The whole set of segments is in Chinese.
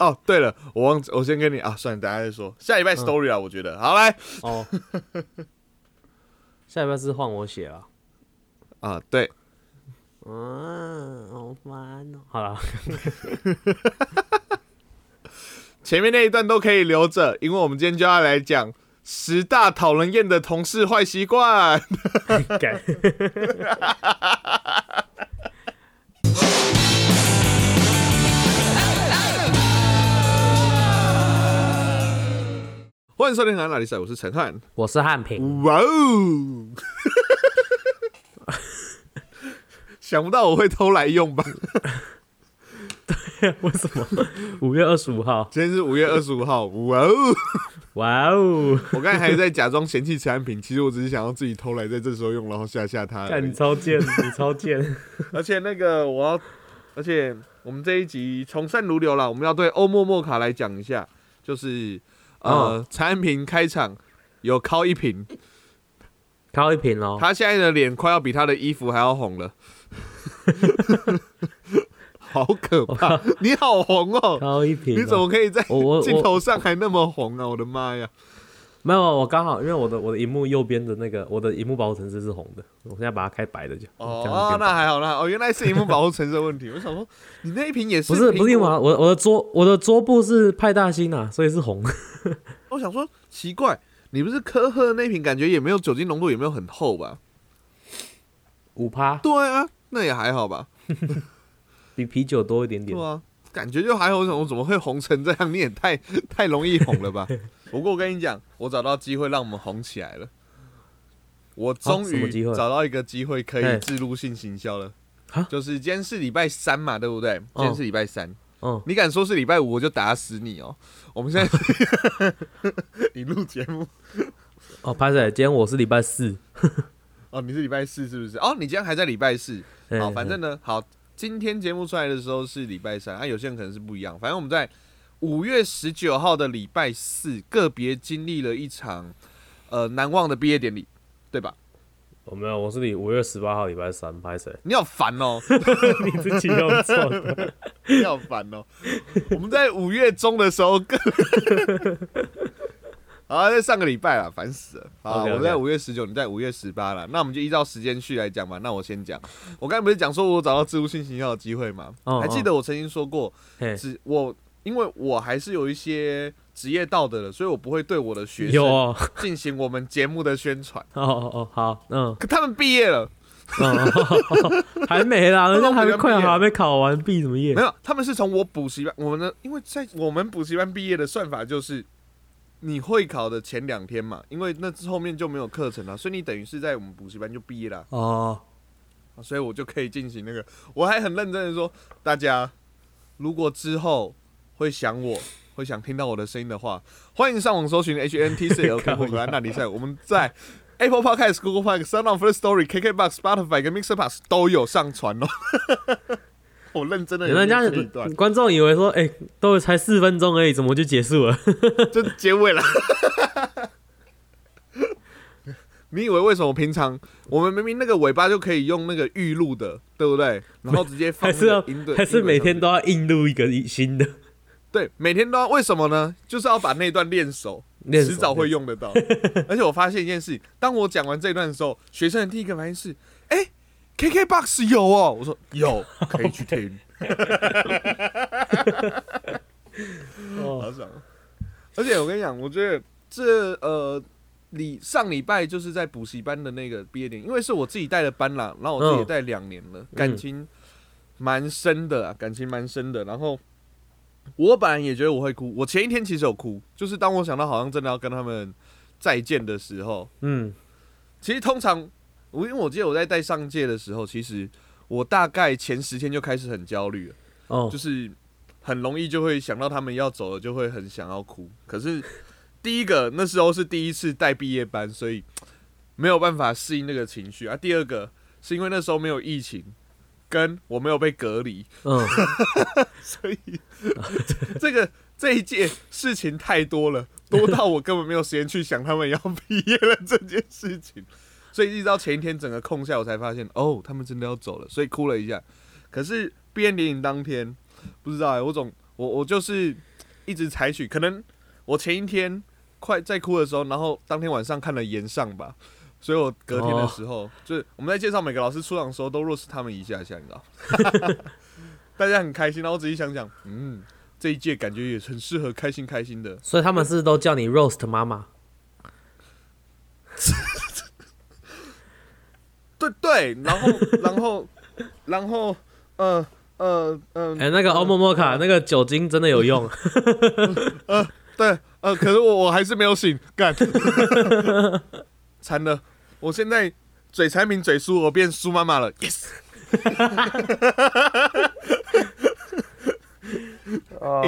哦，对了，我忘记，我先跟你啊，算了，等下再说。下礼拜 story 啊，我觉得好来哦，下礼拜是换我写了。啊，对，嗯，好烦哦。好了，前面那一段都可以留着，因为我们今天就要来讲十大讨人厌的同事坏习惯。欢迎收听《哪里赛》，我是陈汉，我是汉平。哇哦！想不到我会偷来用吧？对，为什么？五月二十五号，今天是五月二十五号。哇哦！哇哦！我刚才还在假装嫌弃陈汉平，其实我只是想要自己偷来，在这时候用，然后吓吓他。看你超贱，你超贱！而且那个我要，而且我们这一集从善如流了，我们要对欧莫莫卡来讲一下，就是。呃，陈安平开场有敲一瓶，敲一瓶哦。他现在的脸快要比他的衣服还要红了，好可怕！你好红哦，敲一瓶，你怎么可以在镜头上还那么红啊？我的妈呀！没有，我刚好因为我的我的荧幕右边的那个我的荧幕保护层次是红的，我现在把它开白的就哦，那还好那哦，原来是荧幕保护层次的问题。我想说，你那一瓶也是 不是不是吗？我我的桌我的桌布是派大星啊，所以是红。我想说奇怪，你不是科喝的那瓶，感觉也没有酒精浓度，也没有很厚吧？五趴？对啊，那也还好吧，比啤酒多一点点。对啊，感觉就还好。我怎么会红成这样？你也太太容易红了吧？不过我跟你讲，我找到机会让我们红起来了。我终于找到一个机会可以自入性行销了。就是今天是礼拜三嘛，对不对？今天是礼拜三。嗯，你敢说是礼拜五，我就打死你哦！我们现在 你录节目哦，潘仔，今天我是礼拜四。哦，你是礼拜四是不是？哦，你今天还在礼拜四。好，反正呢，好，今天节目出来的时候是礼拜三，啊，有些人可能是不一样。反正我们在。五月十九号的礼拜四，个别经历了一场呃难忘的毕业典礼，对吧？我没有，我是你五月十八号礼拜三拍谁？你好烦哦！你自己用错，你好烦哦！我们在五月中的时候更，好，在上个礼拜了，烦死了啊！我在五月十九，你在五月十八了，那我们就依照时间序来讲嘛。那我先讲，我刚才不是讲说我找到自务性行销的机会吗？还记得我曾经说过，只我。因为我还是有一些职业道德的，所以我不会对我的学生进行我们节目的宣传。哦哦哦，好，嗯，可他们毕业了，还没啦，人家还没快还没考完，毕什么业？没有，他们是从我补习班，我们的，因为在我们补习班毕业的算法就是你会考的前两天嘛，因为那后面就没有课程了，所以你等于是在我们补习班就毕业了。哦，所以我就可以进行那个，我还很认真的说，大家如果之后。会想我，会想听到我的声音的话，欢迎上网搜寻 H N T C L K 和安娜比赛。我们在 Apple Podcast、Google Podcast、Sound On First Story、K K Box、Spotify 跟 Mixer Pass 都有上传哦。我认真的，人家观众以为说，哎，都才四分钟而已，怎么就结束了？就结尾了。你以为为什么平常我们明明那个尾巴就可以用那个预录的，对不对？然后直接还是要还是每天都要硬录一个新的？对，每天都要为什么呢？就是要把那段练熟，迟早会用得到。而且我发现一件事情，当我讲完这段的时候，学生的第一个反应是：哎，KKBOX 有哦。我说有，可以去听。好爽！而且我跟你讲，我觉得这呃礼上礼拜就是在补习班的那个毕业典礼，因为是我自己带的班啦，然后我自己也带两年了，感情蛮深的啊，感情蛮深的，然后。我本来也觉得我会哭，我前一天其实有哭，就是当我想到好像真的要跟他们再见的时候，嗯，其实通常我因为我记得我在带上届的时候，其实我大概前十天就开始很焦虑了，哦，就是很容易就会想到他们要走了，就会很想要哭。可是第一个那时候是第一次带毕业班，所以没有办法适应那个情绪啊。第二个是因为那时候没有疫情。跟我没有被隔离，嗯，所以这个这一届事情太多了，多到我根本没有时间去想他们要毕业了这件事情，所以一直到前一天整个空下，我才发现哦，他们真的要走了，所以哭了一下。可是毕业典礼当天，不知道哎，我总我我就是一直采取，可能我前一天快在哭的时候，然后当天晚上看了延上吧，所以我隔天的时候，就是我们在介绍每个老师出场的时候，都若是他们一下下，你知道，大家很开心。然后我仔细想想，嗯，这一届感觉也很适合开心开心的。所以他们是都叫你 roast 妈妈。对对，然后然后然后呃呃呃，哎，那个欧莫莫卡那个酒精真的有用。呃，对，呃，可是我我还是没有醒，干，惨了，我现在嘴产品嘴输，我变苏妈妈了，yes，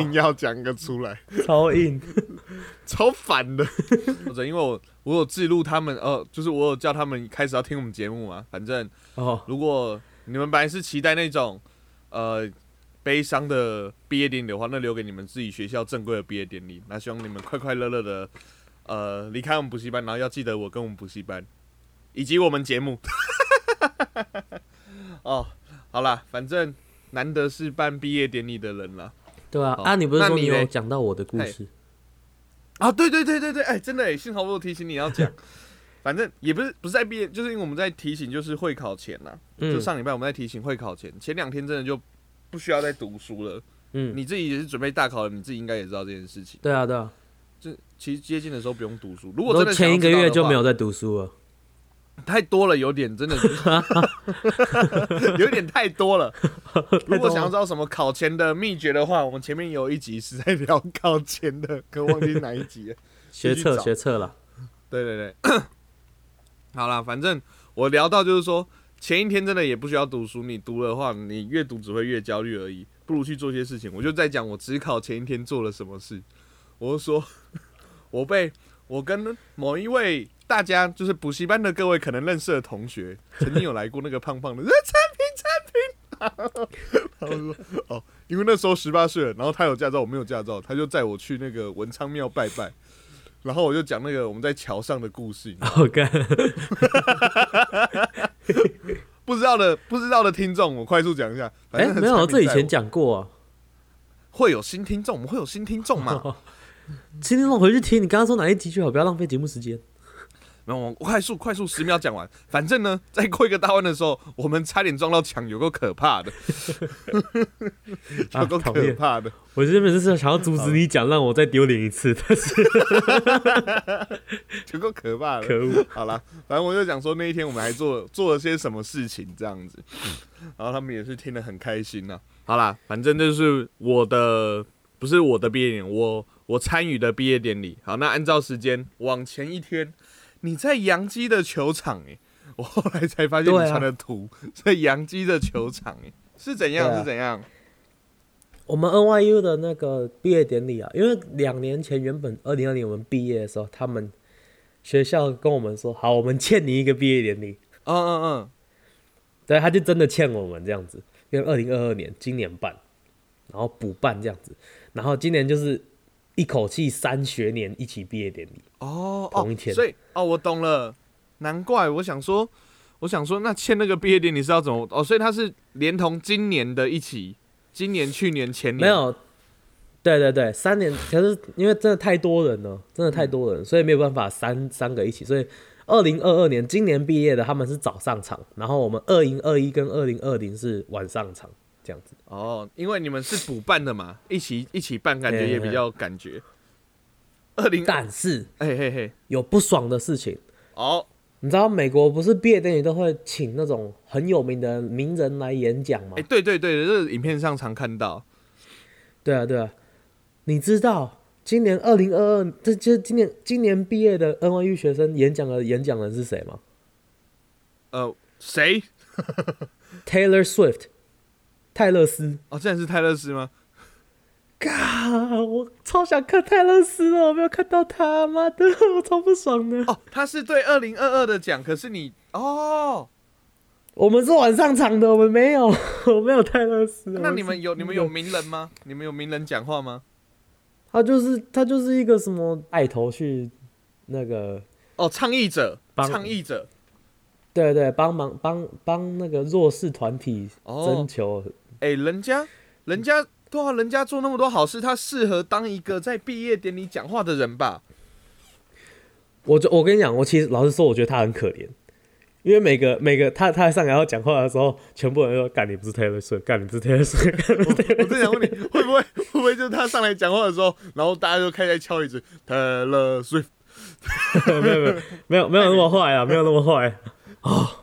硬要讲个出来，超硬，超烦的，或者因为我。我有记录他们，呃，就是我有叫他们开始要听我们节目嘛。反正，哦，如果你们本来是期待那种，呃，悲伤的毕业典礼的话，那留给你们自己学校正规的毕业典礼。那希望你们快快乐乐的，呃，离开我们补习班，然后要记得我跟我们补习班，以及我们节目。哦，好啦，反正难得是办毕业典礼的人了。对啊，啊，你不是说你有讲到我的故事？啊，对对对对对，哎，真的哎，幸好我有提醒你要讲，反正也不是不是在毕业，就是因为我们在提醒，就是会考前呐，就上礼拜我们在提醒会考前，前两天真的就不需要再读书了。嗯，你自己也是准备大考了，你自己应该也知道这件事情。对啊，对啊，就其实接近的时候不用读书，如果真的前一个月就没有在读书了。太多了，有点真的，有点太多了。如果想要知道什么考前的秘诀的话，我们前面有一集是在聊考前的，可忘记哪一集了。学测，学测了。对对对，好了，反正我聊到就是说，前一天真的也不需要读书，你读的话，你越读只会越焦虑而已，不如去做些事情。我就在讲我只考前一天做了什么事，我就说 我被我跟某一位。大家就是补习班的各位可能认识的同学，曾经有来过那个胖胖的 产品产品。他说：“哦，因为那时候十八岁了，然后他有驾照，我没有驾照，他就载我去那个文昌庙拜拜。然后我就讲那个我们在桥上的故事。好干不知道的不知道的听众，我快速讲一下。哎，没有，这以前讲过啊。会有新听众，我们会有新听众吗？新听众回去听，你刚刚说哪一集就好，不要浪费节目时间。然后快速快速十秒讲完，反正呢，在过一个大弯的时候，我们差点撞到墙，有够可怕的，有够可怕的。我原本是想要阻止你讲，让我再丢脸一次，但是 有够可怕的，可恶。好了，反正我就讲说那一天我们还做做了些什么事情这样子，然后他们也是听得很开心呐。好啦，反正就是我的不是我的毕业典，我我参与的毕业典礼。好，那按照时间往前一天。你在杨基的球场哎，我后来才发现你传的图在杨基的球场哎，是怎样是怎样？我们 NYU 的那个毕业典礼啊，因为两年前原本二零二零我们毕业的时候，他们学校跟我们说，好，我们欠你一个毕业典礼。嗯嗯嗯，对，他就真的欠我们这样子，因为二零二二年今年办，然后补办这样子，然后今年就是。一口气三学年一起毕业典礼哦，同一天，所以哦，我懂了，难怪我想说，我想说，那签那个毕业典礼是要怎么？哦，所以他是连同今年的一起，今年、去年、前年没有，对对对，三年，可是因为真的太多人了，真的太多人，所以没有办法三三个一起，所以二零二二年今年毕业的他们是早上场，然后我们二零二一跟二零二零是晚上场。这样子哦，因为你们是补办的嘛，一起一起办，感觉也比较感觉。二零，但是，嘿嘿嘿，有不爽的事情哦。你知道美国不是毕业典礼都会请那种很有名的名人来演讲吗？哎，对对对，这影片上常看到。对啊对啊，你知道今年二零二二，这就今年今年毕业的 NYU 学生演讲的演讲人是谁吗？呃，谁？Taylor Swift。泰勒斯哦，竟然是泰勒斯吗？嘎，我超想看泰勒斯了，我没有看到他，妈的，我超不爽的。哦，他是对二零二二的奖，可是你哦，我们是晚上场的，我们没有，我没有泰勒斯。那你们有你们有名人吗？你们有名人讲话吗？他就是他就是一个什么带头去那个哦，倡议者，倡议者，对对，帮忙帮帮那个弱势团体征求。哎，人家，人家对啊，人家做那么多好事，他适合当一个在毕业典礼讲话的人吧？我就我跟你讲，我其实老实说，我觉得他很可怜，因为每个每个他他上来要讲话的时候，全部人都说干你不是 Taylor Swift，干你不是 Taylor Swift。我正想问你，会不会会不会就是他上来讲话的时候，然后大家就开始敲椅子 Taylor Swift？没有没有没有没有那么坏啊，没有那么坏啊！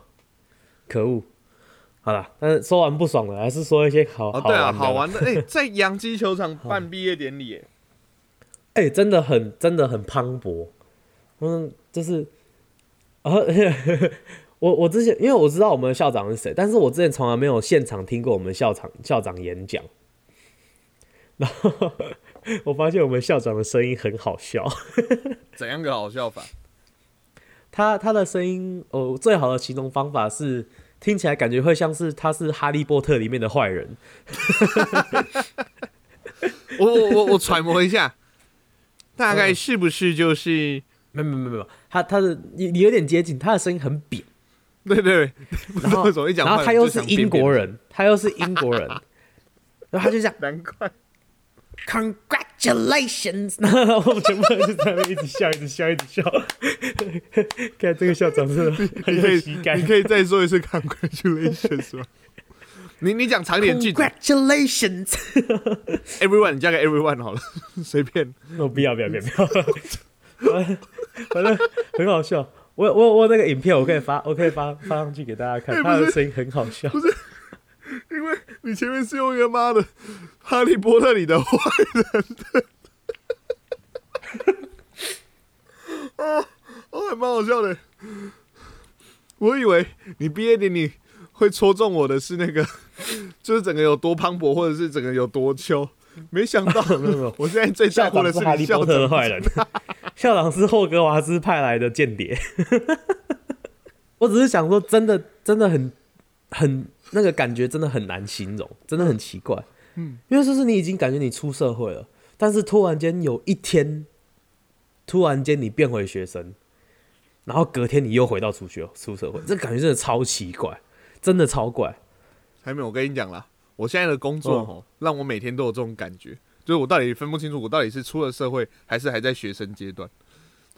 可恶！好了，但是说完不爽了，还是说一些好哦，对啊，好好玩的。哎，在洋基球场办毕业典礼，哎，真的很真的很磅礴。嗯，就是啊，我我之前因为我知道我们的校长是谁，但是我之前从来没有现场听过我们校长校长演讲。然后 我发现我们校长的声音很好笑。怎样个好笑法？他他的声音，哦，最好的形容方法是。听起来感觉会像是他是哈利波特里面的坏人。我我我我揣摩一下，大概是不是就是？没没没有没有，他他的你你有点接近，他的声音很扁。对对，然后然后他又是英国人，他又是英国人，然后他就这样，难怪。Congratulations！然 后我们全部人就在那一直笑，一直笑，一直笑。看这个校长真的很有喜感。你可以再说一次 Congratulations 吗？你你讲长点句。Congratulations！Everyone，你加个 Everyone 好了，随便。我不要不要不要不要。反正很好笑。我我我那个影片我可以发，我可以发发上去给大家看。他的声音很好笑。不是。因为你前面是用一个妈的《哈利波特》里的坏人的，啊，还蛮好笑的。我以为你毕业典礼会戳中我的是那个，就是整个有多磅礴，或者是整个有多秋。没想到，我现在最在乎的是哈利波特的坏人，校长是霍格华兹派来的间谍。我只是想说，真的，真的很很。那个感觉真的很难形容，真的很奇怪。嗯，因为就是你已经感觉你出社会了，但是突然间有一天，突然间你变回学生，然后隔天你又回到出去出社会，这感觉真的超奇怪，真的超怪。还没有，我跟你讲啦，我现在的工作哦，让我每天都有这种感觉，就是我到底分不清楚，我到底是出了社会还是还在学生阶段。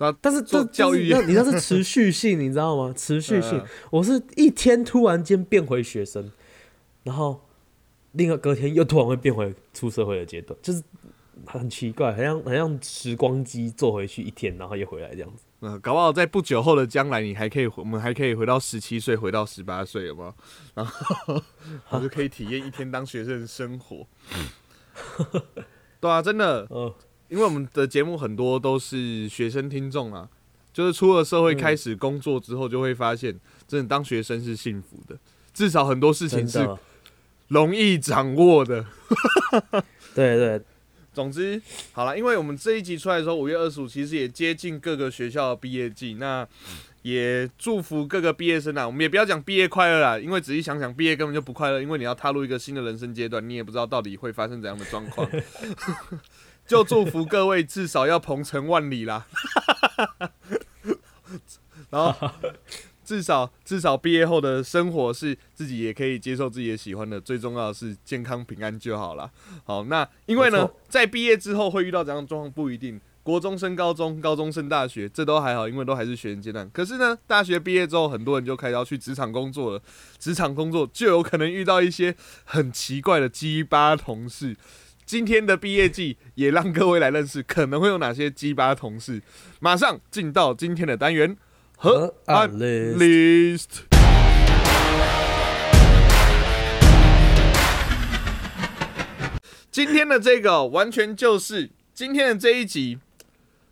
啊！但是这教育，你那是持续性，你知道吗？持续性，我是一天突然间变回学生，然后另外隔天又突然会变回出社会的阶段，就是很奇怪，好像好像时光机坐回去一天，然后又回来这样子。嗯，搞不好在不久后的将来，你还可以，我们还可以回到十七岁，回到十八岁，有没有？然后 我就可以体验一天当学生的生活。对啊，真的。嗯。因为我们的节目很多都是学生听众啊，就是出了社会开始工作之后，就会发现，真的当学生是幸福的，至少很多事情是容易掌握的。对对，总之好了，因为我们这一集出来的时候，五月二十五，其实也接近各个学校的毕业季，那也祝福各个毕业生啊。我们也不要讲毕业快乐啦，因为仔细想想，毕业根本就不快乐，因为你要踏入一个新的人生阶段，你也不知道到底会发生怎样的状况。就祝福各位至少要鹏程万里啦，然后至少至少毕业后的生活是自己也可以接受自己的喜欢的，最重要的是健康平安就好了。好，那因为呢，在毕业之后会遇到怎样状况不一定，国中升高中，高中升大学，这都还好，因为都还是学生阶段。可是呢，大学毕业之后，很多人就开始要去职场工作了，职场工作就有可能遇到一些很奇怪的鸡巴同事。今天的毕业季也让各位来认识可能会有哪些鸡巴同事。马上进到今天的单元和 list。今天的这个完全就是今天的这一集。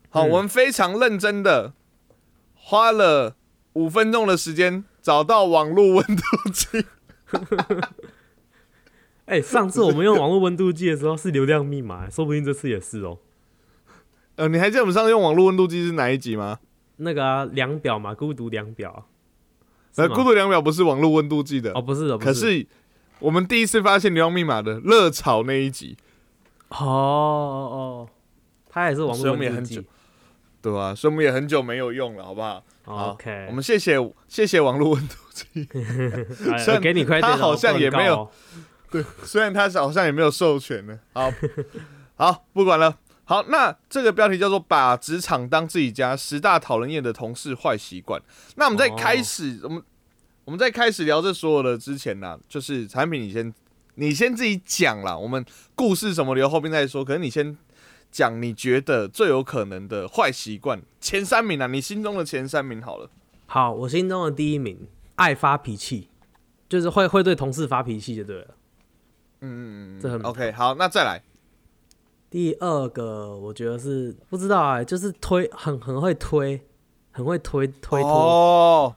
好，我们非常认真的花了五分钟的时间找到网络温度计。哎，上次我们用网络温度计的时候是流量密码，说不定这次也是哦。呃，你还记得我们上次用网络温度计是哪一集吗？那个啊量表嘛，孤独量表。呃，孤独量表不是网络温度计的哦，不是的。可是我们第一次发现流量密码的热炒那一集。哦哦，它也是网络温度计，对啊，所以我们也很久没有用了，好不好？OK，我们谢谢谢谢网络温度计。给你快点，他好像也没有。对，虽然他好像也没有授权呢。好，好，不管了。好，那这个标题叫做“把职场当自己家”，十大讨人厌的同事坏习惯。那我们在开始，我们我们在开始聊这所有的之前呢，就是产品，你先你先自己讲啦。我们故事什么留后面再说。可是你先讲，你觉得最有可能的坏习惯前三名啊？你心中的前三名好了。好，我心中的第一名，爱发脾气，就是会会对同事发脾气就对了。嗯嗯嗯，这很 OK。好，那再来。第二个，我觉得是不知道哎，就是推很很会推，很会推推哦，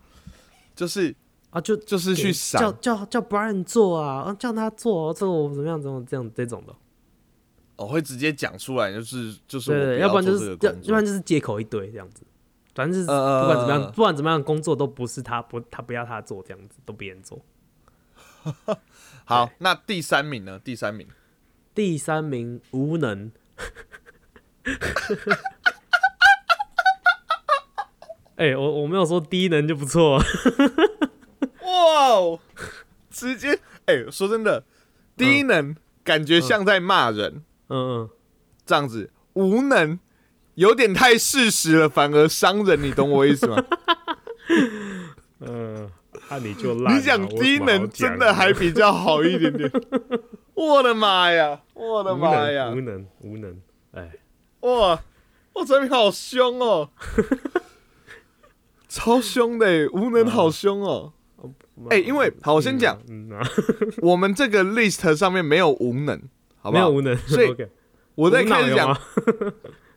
就是啊，就就是去叫叫叫 Brian 做啊，啊叫他做，这我怎么样怎么这样这种的，我会直接讲出来，就是就是对，要不然就是要不然就是借口一堆这样子，反正就是不管怎么样，不管怎么样工作都不是他不他不要他做这样子，都别人做。好，那第三名呢？第三名。第三名无能，哎，我我没有说低能就不错，哇哦，直接哎，说真的，低能感觉像在骂人，嗯嗯，这样子无能有点太事实了，反而伤人，你懂我意思吗？嗯，那你就烂，你讲低能真的还比较好一点点。我的妈呀！我的妈呀！无能无能，哎，哇！哇，陈明好凶哦，超凶的，无能好凶哦。哎，因为好，我先讲，我们这个 list 上面没有无能，好不好？没有无能，所以我在开始讲，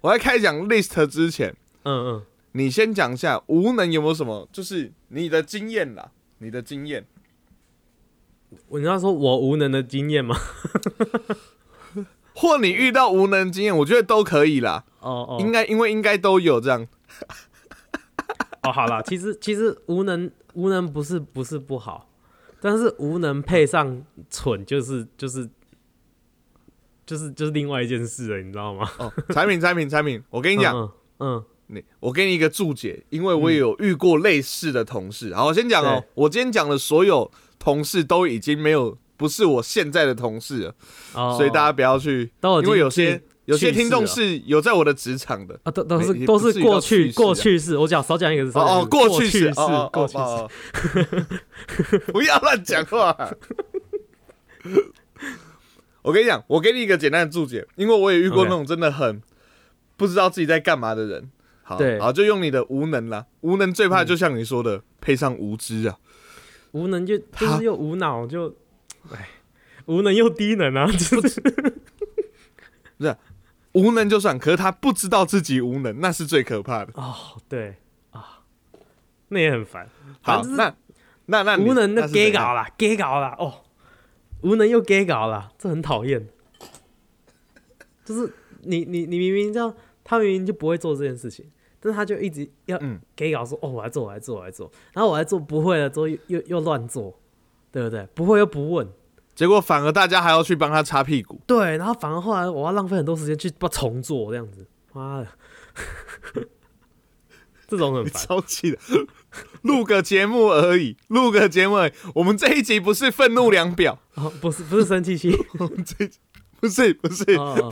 我在开始讲 list 之前，嗯嗯，你先讲一下无能有没有什么，就是你的经验啦，你的经验。我你要说我无能的经验吗？或你遇到无能经验，我觉得都可以啦。哦哦，应该因为应该都有这样。哦，好了，其实其实无能无能不是不是不好，但是无能配上蠢，就是就是就是就是另外一件事了，你知道吗？哦，产品产品产品，我跟你讲，嗯，你我给你一个注解，因为我也有遇过类似的同事。好，我先讲哦，我今天讲的所有。同事都已经没有不是我现在的同事了，所以大家不要去，因为有些有些听众是有在我的职场的啊，都都是都是过去过去式。我讲少讲一个字哦，过去式过去式，不要乱讲话。我跟你讲，我给你一个简单的注解，因为我也遇过那种真的很不知道自己在干嘛的人。好，对好，就用你的无能啦，无能最怕就像你说的，配上无知啊。无能就就是又无脑就，哎，无能又低能啊！就是，不是无能就算，可是他不知道自己无能，那是最可怕的。哦，对啊，那也很烦。好，那那那无能的 gay 搞了，gay 搞了哦，无能又 gay 搞了，这很讨厌。就是你你你明明知道他明明就不会做这件事情。但是他就一直要给稿说哦，我来做，我来做，我来做，然后我来做不会了之后又又又乱做，对不对？不会又不问，结果反而大家还要去帮他擦屁股。对，然后反而后来我要浪费很多时间去把重做这样子，妈的，这种很超气的。录个节目而已，录个节目，我们这一集不是愤怒量表，不是不是生气气，我们这不是不是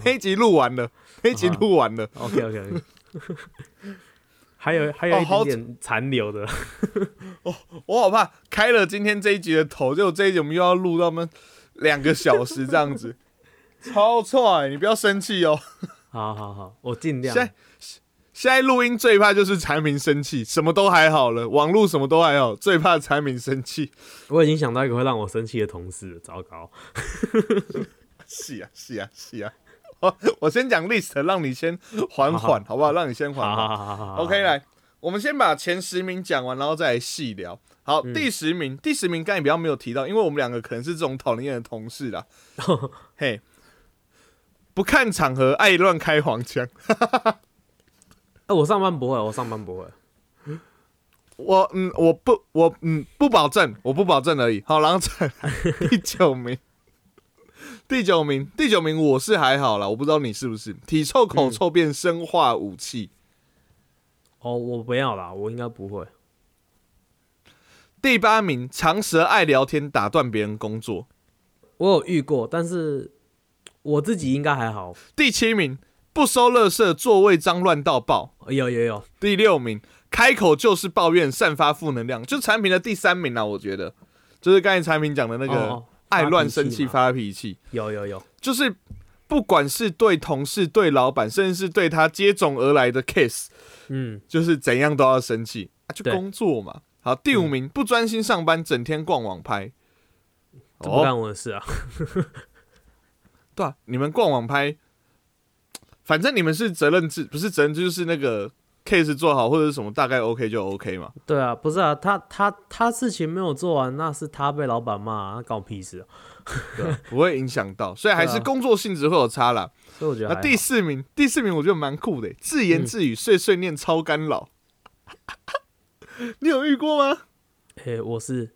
那一集录完了，那一集录完了，OK OK OK。还有还有一点点残留的，哦，我好怕开了今天这一集的头，就这一集我们又要录到们两个小时这样子，超错，你不要生气哦。好好好，我尽量。现在现在录音最怕就是产品生气，什么都还好了，网络什么都还好，最怕产品生气。我已经想到一个会让我生气的同事，糟糕。是啊是啊是啊。我先讲 list，让你先缓缓，好不好？让你先缓缓。OK，来，我们先把前十名讲完，然后再来细聊。好，第十名，第十名刚才比较没有提到，因为我们两个可能是这种讨厌的同事啦。嘿，不看场合，爱乱开黄腔。哎，我上班不会，我上班不会。我嗯，我不，我嗯，不保证，我不保证而已。好，然后再来第九名。第九名，第九名，我是还好啦，我不知道你是不是体臭口臭变生化武器。哦，我不要啦，我应该不会。第八名，长舌爱聊天，打断别人工作。我有遇过，但是我自己应该还好。第七名，不收垃圾，座位脏乱到爆。有有有。第六名，开口就是抱怨，散发负能量。就产品的第三名啊，我觉得就是刚才产品讲的那个爱乱生气、发脾气。有有有，就是不管是对同事、对老板，甚至是对他接踵而来的 case，嗯，就是怎样都要生气啊，就工作嘛。好，第五名，不专心上班，整天逛网拍。不干我的事啊！对啊，你们逛网拍，反正你们是责任制，不是责任制，就是那个 case 做好或者什么大概 OK 就 OK 嘛。对啊，不是啊，他他他事情没有做完，那是他被老板骂，那关我屁事啊！不会影响到，所以还是工作性质会有差啦。所以我觉得，第四名，第四名我觉得蛮酷的，自言自语、碎碎念、超干扰。你有遇过吗？诶，我是。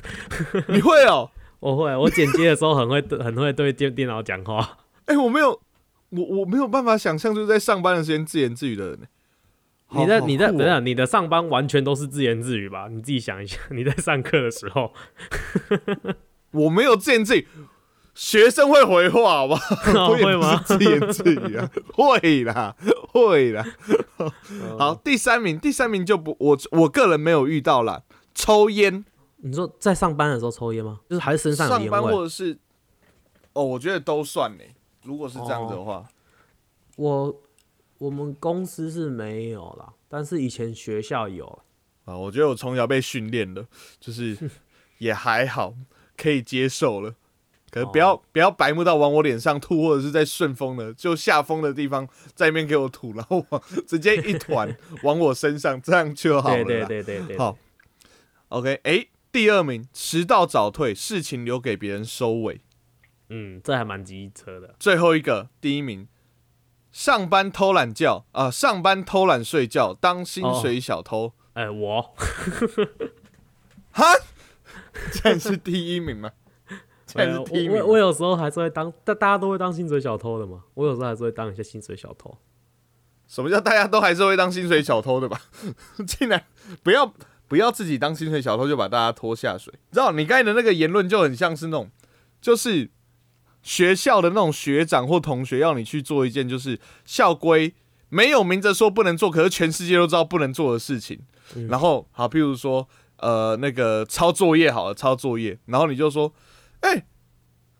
你会哦，我会，我剪接的时候很会很会对电电脑讲话。哎，我没有，我我没有办法想象，就是在上班的时间自言自语的人。你在你在等等，你的上班完全都是自言自语吧？你自己想一下，你在上课的时候，我没有自言自语，学生会回话，好不好？会吗？自言自语啊，会啦，会啦。好，第三名，第三名就不，我我个人没有遇到啦，抽烟。你说在上班的时候抽烟吗？就是还是身上上班或者是哦，我觉得都算呢。如果是这样子的话，我我们公司是没有啦，但是以前学校有啊。我觉得我从小被训练的，就是 也还好，可以接受了。可是不要不要白目到往我脸上吐，或者是在顺风的就下风的地方在那边给我吐，然后往直接一团 往我身上，这样就好了。对对对对，好，OK，哎。第二名，迟到早退，事情留给别人收尾。嗯，这还蛮机车的。最后一个，第一名，上班偷懒觉啊，上班偷懒睡觉，当薪水小偷。哎，我，哈，这是第一名吗？这是第一名。我我有时候还是会当，大大家都会当薪水小偷的嘛。我有时候还是会当一些薪水小偷。什么叫大家都还是会当薪水小偷的吧？竟然不要。不要自己当薪水小偷就把大家拖下水，知道？你刚才的那个言论就很像是那种，就是学校的那种学长或同学要你去做一件就是校规没有明着说不能做，可是全世界都知道不能做的事情。然后好，譬如说呃那个抄作业好了，抄作业，然后你就说，哎，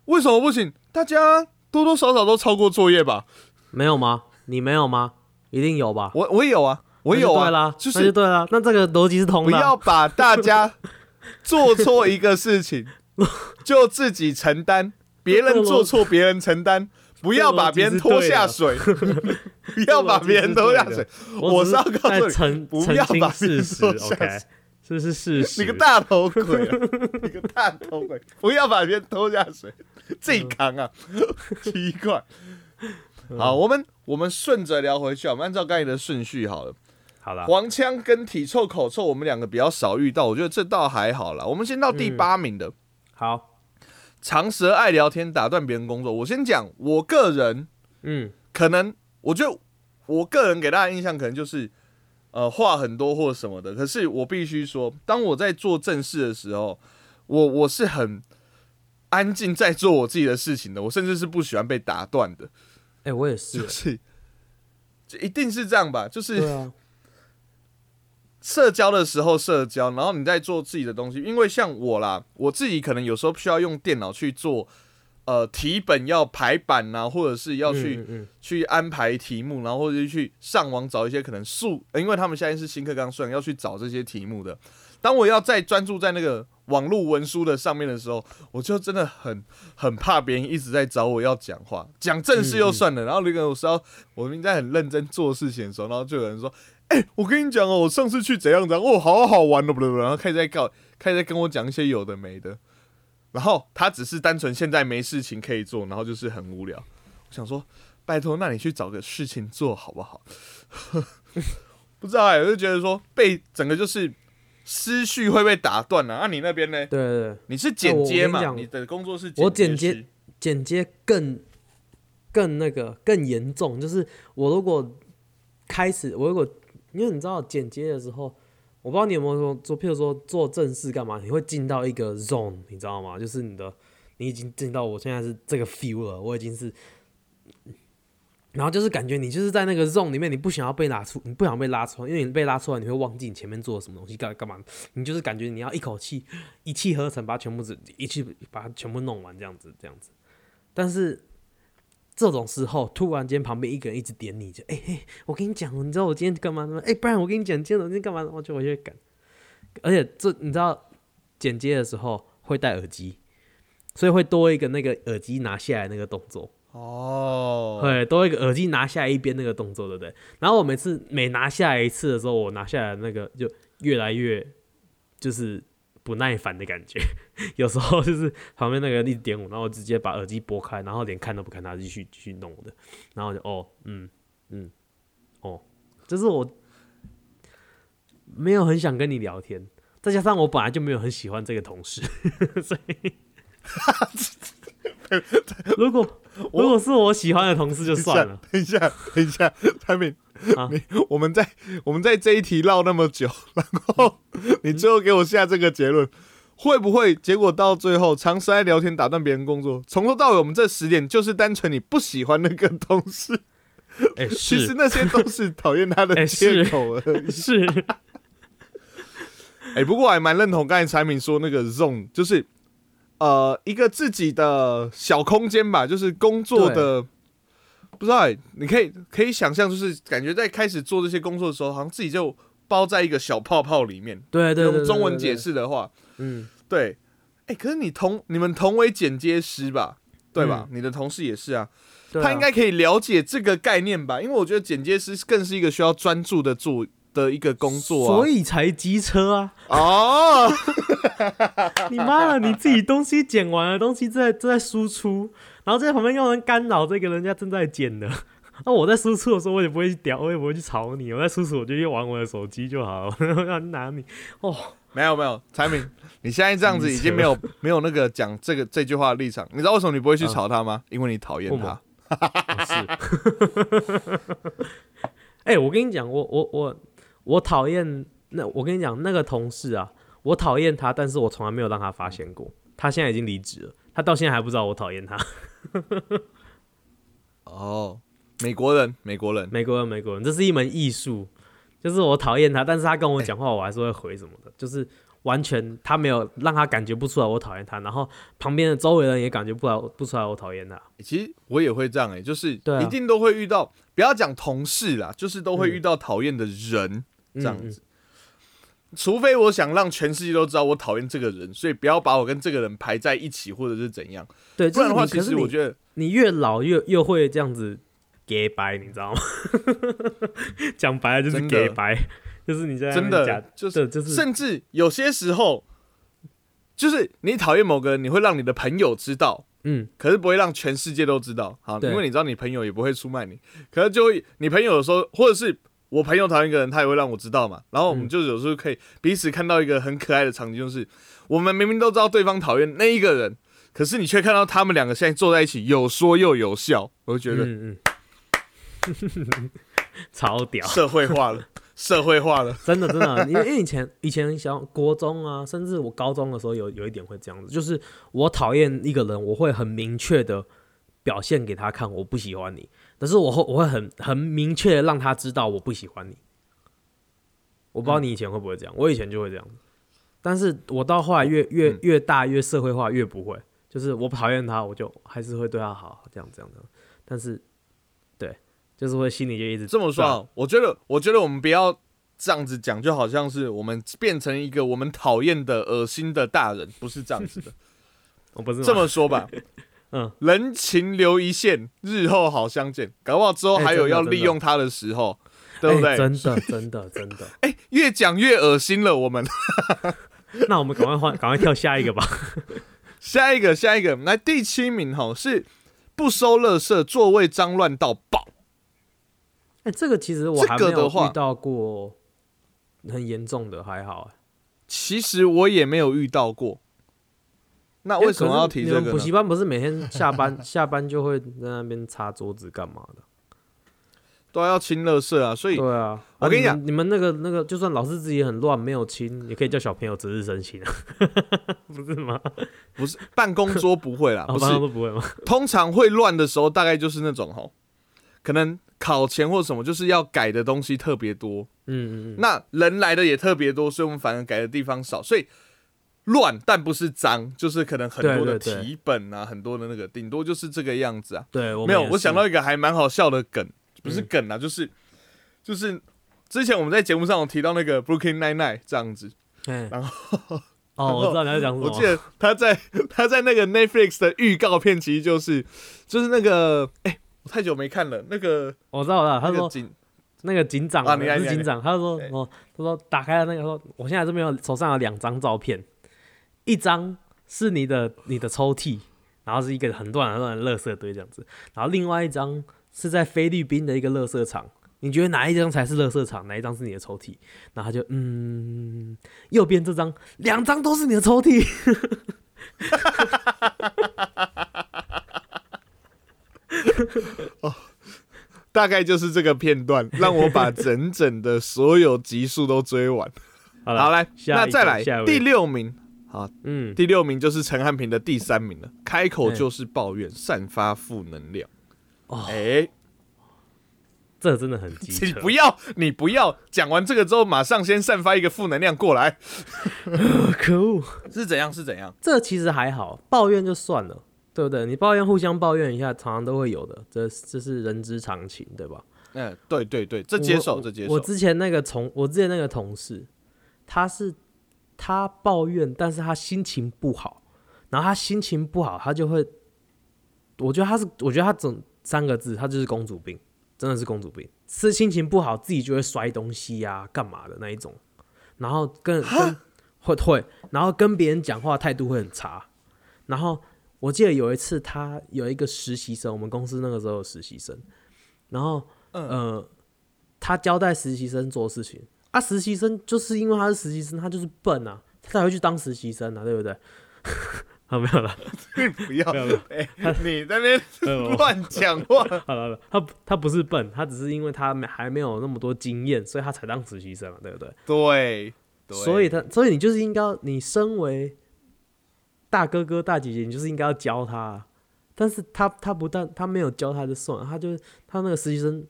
为什么不行？大家多多少少都抄过作业吧？没有吗？你没有吗？一定有吧？我我有啊。我有啊，就是对了，那这个逻辑是通的。不要把大家做错一个事情 就自己承担，别人做错别人承担，不要把别人拖下水，不要把别人拖下水。我是要告诉你，不要把事实，OK，这是事实。你个大头鬼，啊 你个大头鬼，不要把别人拖下水，自己扛啊！奇怪。好，我们我们顺着聊回去啊，我们按照刚才的顺序好了。好了，黄腔跟体臭口臭，我们两个比较少遇到，我觉得这倒还好了。我们先到第八名的，好，长舌爱聊天，打断别人工作。我先讲，我个人，嗯，可能我觉得我个人给大家印象可能就是呃话很多或什么的。可是我必须说，当我在做正事的时候，我我是很安静在做我自己的事情的。我甚至是不喜欢被打断的。哎，我也是，就是，就一定是这样吧？就是。社交的时候社交，然后你在做自己的东西。因为像我啦，我自己可能有时候需要用电脑去做，呃，题本要排版呐，或者是要去去安排题目，然后或者去上网找一些可能数，因为他们现在是新课纲，算要去找这些题目的。当我要再专注在那个网络文书的上面的时候，我就真的很很怕别人一直在找我要讲话，讲正事又算了，然后那个我是要我明在很认真做事情的时候，然后就有人说。哎，我跟你讲哦，我上次去怎样怎样，哦，好好玩哦，不不，然后开始在告，开始在跟我讲一些有的没的，然后他只是单纯现在没事情可以做，然后就是很无聊。我想说，拜托，那你去找个事情做好不好？不知道哎，我就觉得说被整个就是思绪会被打断了。那你那边呢？对对对，你是剪接嘛？你的工作是我剪接，剪接更更那个更严重，就是我如果开始，我如果因为你知道剪接的时候，我不知道你有没有说做，譬如说做正事干嘛，你会进到一个 zone，你知道吗？就是你的你已经进到我现在是这个 feel 了，我已经是，然后就是感觉你就是在那个 zone 里面，你不想要被拉出，你不想被拉出来，因为你被拉出来，你会忘记你前面做了什么东西，干干嘛？你就是感觉你要一口气一气呵成，把它全部一气把它全部弄完，这样子，这样子。但是这种时候，突然间旁边一个人一直点你，就哎嘿，我跟你讲，你知道我今天干嘛吗？哎，不然我跟你讲，今天我今天干嘛？我就我就赶，而且这你知道剪接的时候会戴耳机。所以会多一个那个耳机拿下来那个动作哦，对，多一个耳机拿下来一边那个动作，对不对？然后我每次每拿下来一次的时候，我拿下来那个就越来越就是不耐烦的感觉。有时候就是旁边那个人一直点我，然后我直接把耳机拨开，然后连看都不看他，继续继续弄的。然后就哦，嗯嗯，哦，就是我没有很想跟你聊天，再加上我本来就没有很喜欢这个同事，所以。如果如果是我喜欢的同事就算了。等一下，等一下，产品，你我们在我们在这一题唠那么久，然后你最后给我下这个结论，会不会结果到最后长时间聊天打断别人工作，从头到尾我们这十点就是单纯你不喜欢那个同事？哎，其实那些都是讨厌他的借口而已。是。哎，不过我还蛮认同刚才产品说那个 zone，就是。呃，一个自己的小空间吧，就是工作的，不知道，你可以可以想象，就是感觉在开始做这些工作的时候，好像自己就包在一个小泡泡里面。对对，用中文解释的话，嗯，对。哎，可是你同你们同为剪接师吧，对吧？你的同事也是啊，他应该可以了解这个概念吧？因为我觉得剪接师更是一个需要专注的做。的一个工作，所以才机车啊！哦，你妈的，你自己东西剪完了，东西正在正在输出，然后在旁边用人干扰这个人家正在剪的。那 我在输出的时候，我也不会去屌，我也不会去吵你。我在输出，我就去玩我的手机就好了。让拿你哦，没有没有，财明，你现在这样子已经没有没有那个讲这个这句话的立场。你知道为什么你不会去吵他吗？因为你讨厌他。是。哎，我跟你讲，我我我。我讨厌那，我跟你讲，那个同事啊，我讨厌他，但是我从来没有让他发现过。他现在已经离职了，他到现在还不知道我讨厌他。哦，美国人，美国人，美国人，美国人，这是一门艺术。就是我讨厌他，但是他跟我讲话，我还是会回什么的。就是完全他没有让他感觉不出来我讨厌他，然后旁边的周围人也感觉不来不出来我讨厌他。其实我也会这样哎，就是一定都会遇到，不要讲同事啦，就是都会遇到讨厌的人。这样子，除非我想让全世界都知道我讨厌这个人，所以不要把我跟这个人排在一起，或者是怎样。对，不然的话，其实我觉得你越老越越会这样子给白，你知道吗？讲白了就是给白，就是你在真的就是就是，甚至有些时候，就是你讨厌某个人，你会让你的朋友知道，嗯，可是不会让全世界都知道，好，因为你知道你朋友也不会出卖你，可是就会你朋友有时候，或者是。我朋友讨厌一个人，他也会让我知道嘛。然后我们就有时候可以彼此看到一个很可爱的场景，就是我们明明都知道对方讨厌那一个人，可是你却看到他们两个现在坐在一起，有说又有笑，我就觉得，嗯嗯，超屌，社会化了，社会化了，真的真的。因为以前以前小国中啊，甚至我高中的时候，有有一点会这样子，就是我讨厌一个人，我会很明确的表现给他看，我不喜欢你。可是我会我会很很明确的让他知道我不喜欢你。我不知道你以前会不会这样，我以前就会这样。但是我到后来越越越大越社会化越不会，就是我讨厌他，我就还是会对他好，这样这样的。但是，对，就是会心里就一直这么说。我觉得我觉得我们不要这样子讲，就好像是我们变成一个我们讨厌的恶心的大人，不是这样子的。我 不是这么说吧。嗯，人情留一线，日后好相见。搞不好之后还有要利用他的时候，对不对？真的，真的，真的。哎，越讲越恶心了，我们。那我们赶快换，赶快跳下一个吧。下一个，下一个，来第七名哈，是不收垃圾，座位脏乱到爆。哎，这个其实我还没有遇到过很严重的，还好。其实我也没有遇到过。那为什么要提这个？补习班不是每天下班 下班就会在那边擦桌子干嘛的？都要清垃圾啊，所以对啊，我跟你讲啊你们那个那个，就算老师自己很乱没有清，也可以叫小朋友值日生清啊，不是吗？不是办公桌不会啦，啊，不是班上都不会吗？通常会乱的时候，大概就是那种吼，可能考前或什么，就是要改的东西特别多，嗯嗯嗯，那人来的也特别多，所以我们反而改的地方少，所以乱但不是脏，就是可能很多的对对对。题本啊，很多的那个，顶多就是这个样子啊。对，我没有，我想到一个还蛮好笑的梗，不是嗯。梗啊，就是就是之前我们在节目上有提到那个 Brooklyn Nine Nine 这样子，哎然后哦，我知道你在讲什么，我记得他在他在那个 Netflix 的预告片，其实就是就是那个哎、我太久没看了，那个我知道，我知道，他说那个警那个警长警长，他说哦，他说打开了那个说，我现在这边有手上有两张照片，一张是你的你的抽屉，然后是一个很乱很乱的垃圾堆这样子，然后另外一张是在菲律宾的一个垃圾场。你觉得哪一张才是垃圾场？哪一张是你的抽屉？然后他就嗯，右边这张，两张都是你的抽屉。大概就是这个片段，让我把整整的所有集数都追完。好了，好来，那再来第六名，嗯，第六名就是陈汉平的第三名了，开口就是抱怨，散发负能量。哦哎、这真的很机 你。不要，你不要讲完这个之后，马上先散发一个负能量过来，可恶！是怎样？是怎样？这其实还好，抱怨就算了，对不对？你抱怨互相抱怨一下，常常都会有的，这这是人之常情，对吧？嗯，对对对，这接受，这接受。我之前那个同，我之前那个同事，他是他抱怨，但是他心情不好，然后他心情不好，他就会，我觉得他是，我觉得他整三个字，他就是公主病，真的是公主病，是心情不好自己就会摔东西呀、干嘛的那一种，然后跟跟会会，然后跟别人讲话态度会很差，然后我记得有一次他有一个实习生，我们公司那个时候有实习生，然后。嗯。呃，他交代实习生做事情啊，实习生就是因为他是实习生，他就是笨啊，他才会去当实习生啊，对不对？啊，没有了，不要 你在那边呃乱讲话。好了，他他不是笨，他只是因为他没还没有那么多经验，所以他才当实习生嘛，对不对？对，对所以他，所以你就是应该，你身为大哥哥大姐姐，你就是应该要教他啊。但是他他不但他没有教他就算了，他就他那个实习生，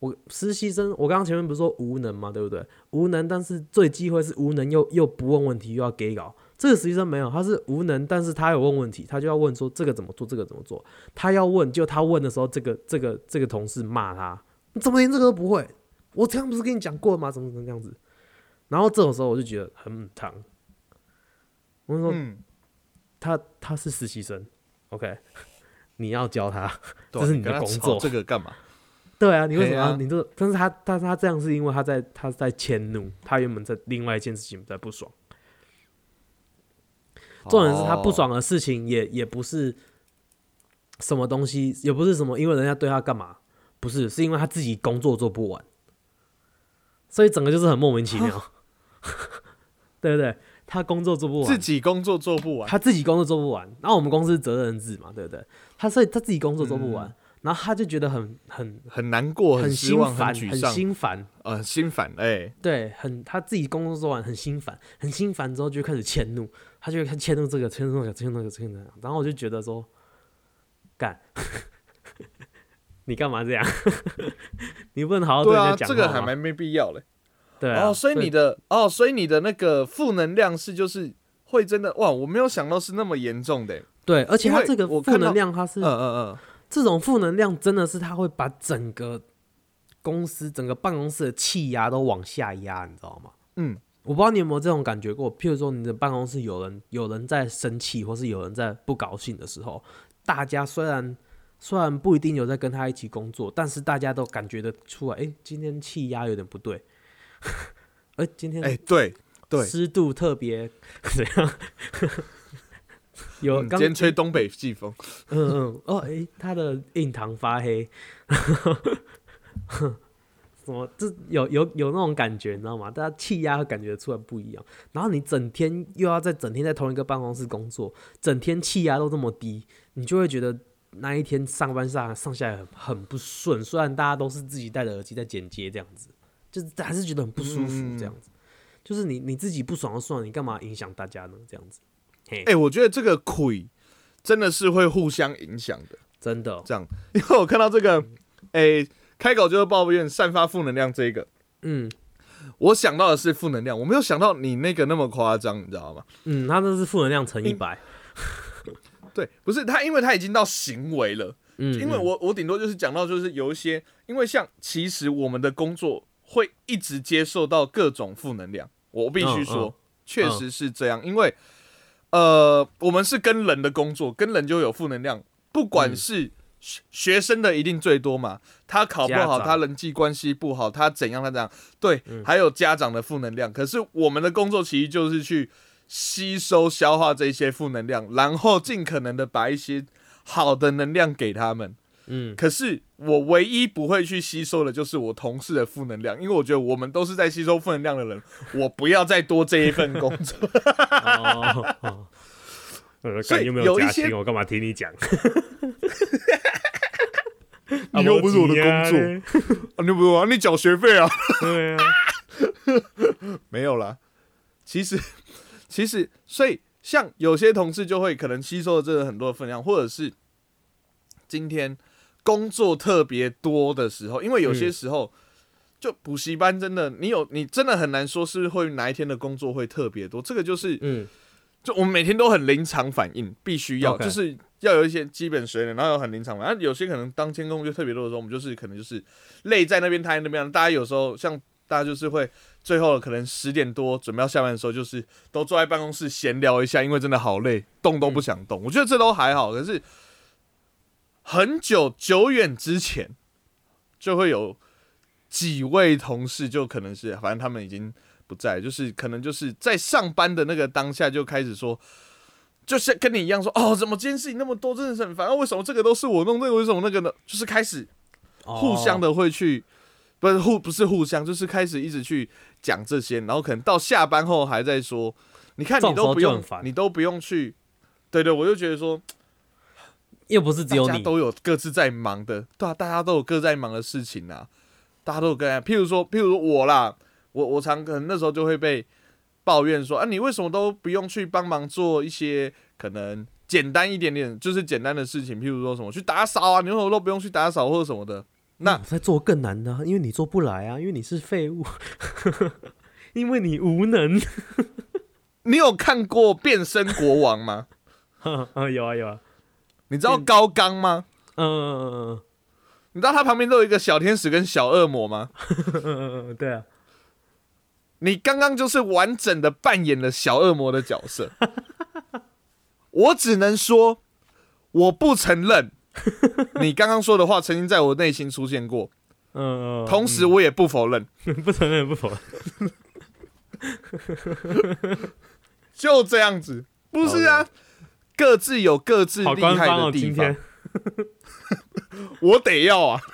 我实习生，我刚刚前面不是说无能嘛，对不对？无能，但是最忌讳是无能又又不问问题又要给稿。这个实习生没有，他是无能，但是他有问问题，他就要问说这个怎么做，这个怎么做。他要问，就他问的时候，这个这个这个同事骂他，你怎么连这个都不会？我刚刚不是跟你讲过吗？怎么怎么这样子？然后这种时候我就觉得很母汤。我就说嗯，他他是实习生，OK，你要教他。这是你的工作这个干嘛？对啊，你为什么你这？但是他但是他这样是因为他在他在迁怒，他原本在另外一件事情在不爽。重点是他不哦爽的事情也也不是什么东西，也不是什么因为人家对他干嘛，不是，是因为他自己工作做不完，所以整个就是很莫名其妙，对不对？他工作做不完，自己工作做不完，他自己工作做不完，然后我们公司责任制嘛，对不对？他所以他自己工作做不嗯完，然后他就觉得很很很难过，很失望，心烦，很沮丧，心烦，呃，很心烦，哎，对，很他自己工作做完很心烦，很心烦之后就开始迁怒，他就开始迁怒这个，迁怒那个，迁怒那个，迁怒那个，然后我就觉得说，干，你干嘛这样？你不能好好对人家讲话吗？这个还蛮没必要嘞。对啊，哦，所以你的哦，所以你的那个负能量是就是会真的哇，我没有想到是那么严重的。欸。对，而且他这个负能量，他是嗯嗯嗯，这种负能量真的是他会把整个公司、整个办公室的气压都往下压，你知道吗？嗯，我不知道你有没有这种感觉过。譬如说，你的办公室有人有人在生气，或是有人在不高兴的时候，大家虽然虽然不一定有在跟他一起工作，但是大家都感觉得出来，哎、今天气压有点不对，哎、今天哎，对对，湿度特别 怎样？有嗯今刚天吹东北季风，嗯嗯，哦，诶，他的印堂发黑，什么？这有有有那种感觉，你知道吗？大家气压会感觉出来不一样。然后你整天又要在整天在同一个办公室工作，整天气压都这么低，你就会觉得那一天上班上上下来很很不顺，虽然大家都是自己戴着耳机在剪接这样子，就是还是觉得很不舒服这样子。就是你你自己不爽就算了，你干嘛影响大家呢？这样子，嘿，哎、我觉得这个亏真的是会互相影响的。真的，这样，因为我看到这个，哎、开口就是抱怨，散发负能量这个，嗯我想到的是负能量，我没有想到你那个那么夸张，你知道吗？嗯，他那是负能量乘一百，对，不是他，因为他已经到行为了。嗯，因为嗯我我顶多就是讲到就是有一些，因为像其实我们的工作会一直接受到各种负能量，我必须嗯说嗯，确、实是这样，因为呃，我们是跟人的工作，跟人就有负能量，不管嗯。是学学生的一定最多嘛，他考不好，他人际关系不好，他怎样他怎样，对，嗯。还有家长的负能量，可是我们的工作其实就是去吸收消化这些负能量，然后尽可能的把一些好的能量给他们。嗯。可是我唯一不会去吸收的就是我同事的负能量，因为我觉得我们都是在吸收负能量的人，我不要再多这一份工作。哦哦，呃，所以干又没有我干嘛听你讲？你又不是我的工作。作，啊、你不是啊，你缴学费啊？对啊，没有啦，其实其实，所以像有些同事就会可能吸收了这个很多的分量，或者是今天工作特别多的时候，因为有些时候。就补习班真的，你有你真的很难说是会哪一天的工作会特别多，这个就是嗯就我们每天都很临场反应，必须要就是要有一些基本水准，然后有很临场反应。然后有些可能当天工作特别多的时候，我们就是可能就是累在那边，瘫在那边。大家有时候像大家就是会最后可能十点多准备要下班的时候，就是都坐在办公室闲聊一下，因为真的好累，动都不想动。我觉得这都还好，可是很久久远之前就会有几位同事，就可能是反正他们已经。不在，就是可能就是在上班的那个当下就开始说，就像跟你一样说，哦，怎么今天事情那么多，真的是很烦。啊、为什么这个都是我弄，这个为什么那个呢？就是开始互相的，会去，不是互不是互相，就是开始一直去讲这些，然后可能到下班后还在说，你看你都不用你都不用去，对对，我就觉得说，又不是只有你，大家都有各自在忙的，对啊，大家都有各自在忙的事情啊，大家都有各在，譬如说，譬如说我啦，我我常可能那时候就会被抱怨说啊，你为什么都不用去帮忙做一些可能简单一点点，就是简单的事情，譬如说什么去打扫啊，你为什么都不用去打扫或者什么的？那我在做更难的啊，因为你做不来啊，因为你是废物，因为你无能。你有看过《变身国王》吗？啊，有啊有啊，你知道高刚吗？嗯嗯嗯你知道他旁边都有一个小天使跟小恶魔吗？嗯嗯嗯，对啊，你刚刚就是完整的扮演了小恶魔的角色，我只能说，我不承认 你刚刚说的话曾经在我内心出现过，嗯嗯，同时我也不否认，嗯 不承认不否认，就这样子，不是啊，各自有各自好厉害的地方今天，我得要啊。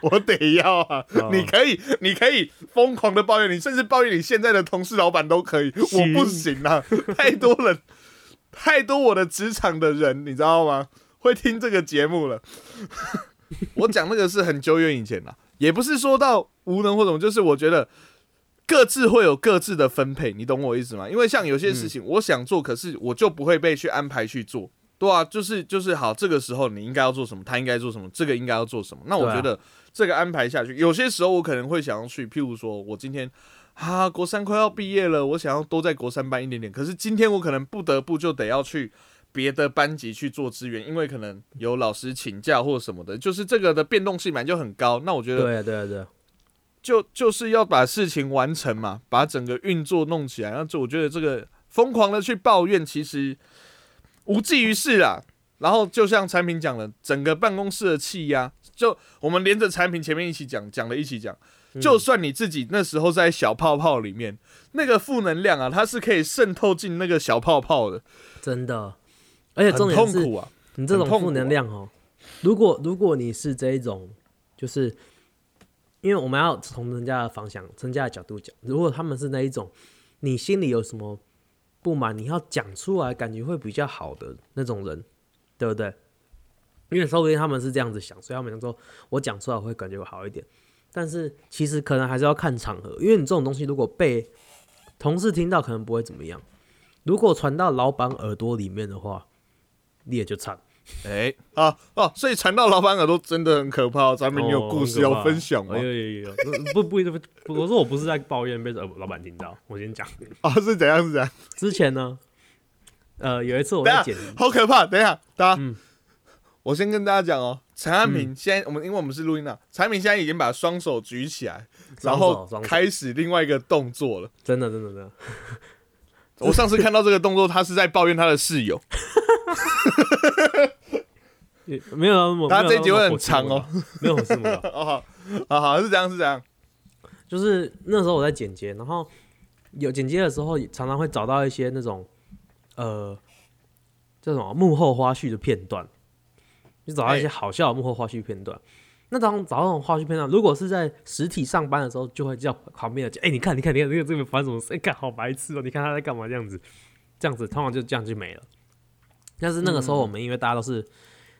我得要啊！哦你可以，你可以疯狂的抱怨你，甚至抱怨你现在的同事、老板都可以。我不行啊！太多人，太多我的职场的人，你知道吗？会听这个节目了。我讲那个是很久远以前了，也不是说到无能或什么，就是我觉得各自会有各自的分配，你懂我意思吗？因为像有些事情我想做，可是我就不会被去安排去做。对啊，就是就是好，这个时候你应该要做什么，他应该做什么，这个应该要做什么。那我觉得这个安排下去，有些时候我可能会想要去，譬如说我今天啊国三快要毕业了，我想要多在国三班一点点，可是今天我可能不得不就得要去别的班级去做支援，因为可能有老师请假或什么的，就是这个的变动性本来就很高。那我觉得对啊对啊对啊，就就是要把事情完成嘛，把整个运作弄起来。然后就我觉得这个疯狂的去抱怨，其实无济于事啦。然后就像产品讲的，整个办公室的气压，就我们连着产品前面一起讲，讲了一起讲。嗯就算你自己那时候在小泡泡里面，那个负能量啊，它是可以渗透进那个小泡泡的，真的，而且重很点是痛苦啊。你这种负能量哦，如果如果你是这一种，就是因为我们要从人家的方向、人家的角度讲，如果他们是那一种，你心里有什么不满，你要讲出来，感觉会比较好的那种人，对不对？因为说不定他们是这样子想，所以他们说我讲出来会感觉好一点。但是其实可能还是要看场合，因为你这种东西如果被同事听到，可能不会怎么样；如果传到老板耳朵里面的话，你也就惨。哎啊哦，所以传到老板耳朵真的很可怕。咱们你有故事要分享吗？有有有，不不不不，我说我不是在抱怨被老板听到，我先讲啊，是怎样是怎样？之前呢，呃，有一次我在剪，好可怕！等一下，大家，我先跟大家讲哦，陈安平现在我们因为我们是录音的，陈安平现在已经把双手举起来，然后开始另外一个动作了。真的真的真的，我上次看到这个动作，他是在抱怨他的室友。没有那么，他这集会很长哦，没有很深 哦，好好是这样是这样，就是那时候我在剪接，然后有剪接的时候，常常会找到一些那种呃这种幕后花絮的片段，就找到一些好笑的幕后花絮片段。那当找到那种花絮片段，如果是在实体上班的时候，就会叫旁边的讲，哎，你看你看你看这个这个发生什么事？哎，看好白痴哦，你看他在干嘛？这样子，这样子通常就这样就没了。但是那个时候我们因为大家都是。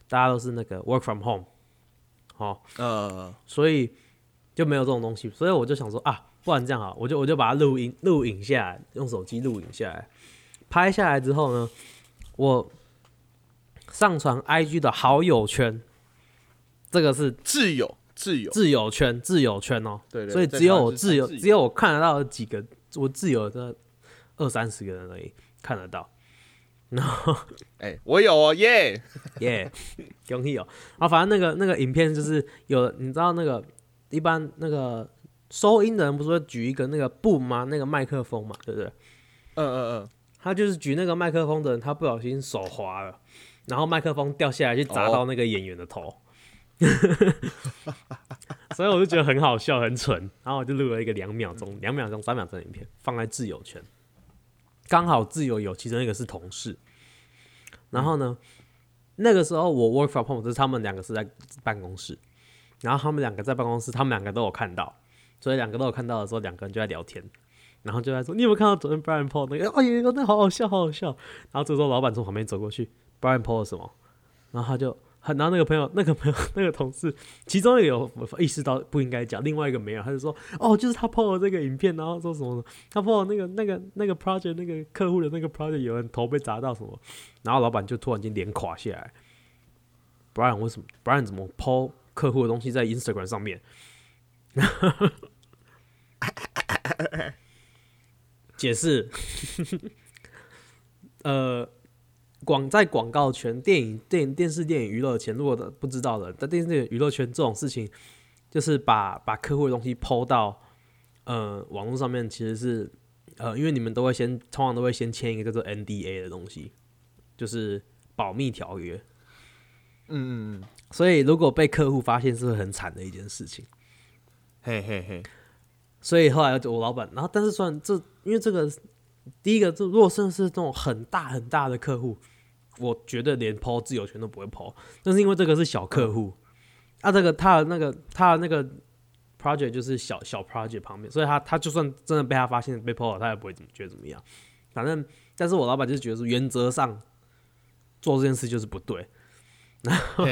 大家都是那个 work from home，好，呃，所以就没有这种东西，所以我就想说啊，不然这样好，我就我就把它录音录影下来，用手机录影下来，拍下来之后呢，我上传 IG 的好友圈，这个是自由自由。自由圈自由圈哦，对对，所以只有我自由。只有我看得到几个，我自由的二三十个人而已看得到。然后，哎，我有哦，耶 耶，恭喜哦！啊，反正那个那个影片就是有，你知道那个一般那个收音的人不是会举一个那个布吗？那个麦克风嘛，对不对？嗯嗯嗯，他就是举那个麦克风的人，他不小心手滑了，然后麦克风掉下来去砸到那个演员的头，所以我就觉得很好笑，很蠢，然后我就录了一个两秒钟、两秒钟、三秒钟的影片，放在自由圈。刚好自由有其中一个是同事，然后呢，那个时候我 work from home，就是他们两个是在办公室，然后他们两个在办公室，他们两个都有看到，所以两个都有看到的时候，两个人就在聊天，然后就在说：“你有没有看到昨天 Brian Paul 那个？哎呦，那好好笑，好好笑。”然后这时候老板从旁边走过去，Brian Paul 什么？然后他就。然后那个朋友，那个朋友，那个同事，其中有意识到不应该讲，另外一个没有，他就说：“哦，就是他 PO 了这个影片，然后说什么？他 PO 那个、那个、那个 project，那个客户的那个 project，有人头被砸到什么？”然后老板就突然间脸垮下来。Brian 为什么不然怎么 PO 客户的东西在 Instagram 上面？解释，呃。广在广告圈、电影、电影、电视、电影娱乐圈，如果的不知道的，在电视、电影娱乐圈这种事情，就是把把客户的东西抛到呃网络上面，其实是呃，因为你们都会先通常都会先签一个叫做 NDA 的东西，就是保密条约。嗯嗯嗯。所以如果被客户发现，是会很惨的一件事情。嘿嘿嘿。所以后来我老板，然后但是算这，因为这个。第一个，就如果甚至是这种很大很大的客户，我觉得连抛自由权都不会抛。但是因为这个是小客户，啊，这个他的那个他的那个 project 就是小小 project 旁边，所以他他就算真的被他发现被抛了，他也不会怎么觉得怎么样。反正，但是我老板就是觉得说，原则上做这件事就是不对。然后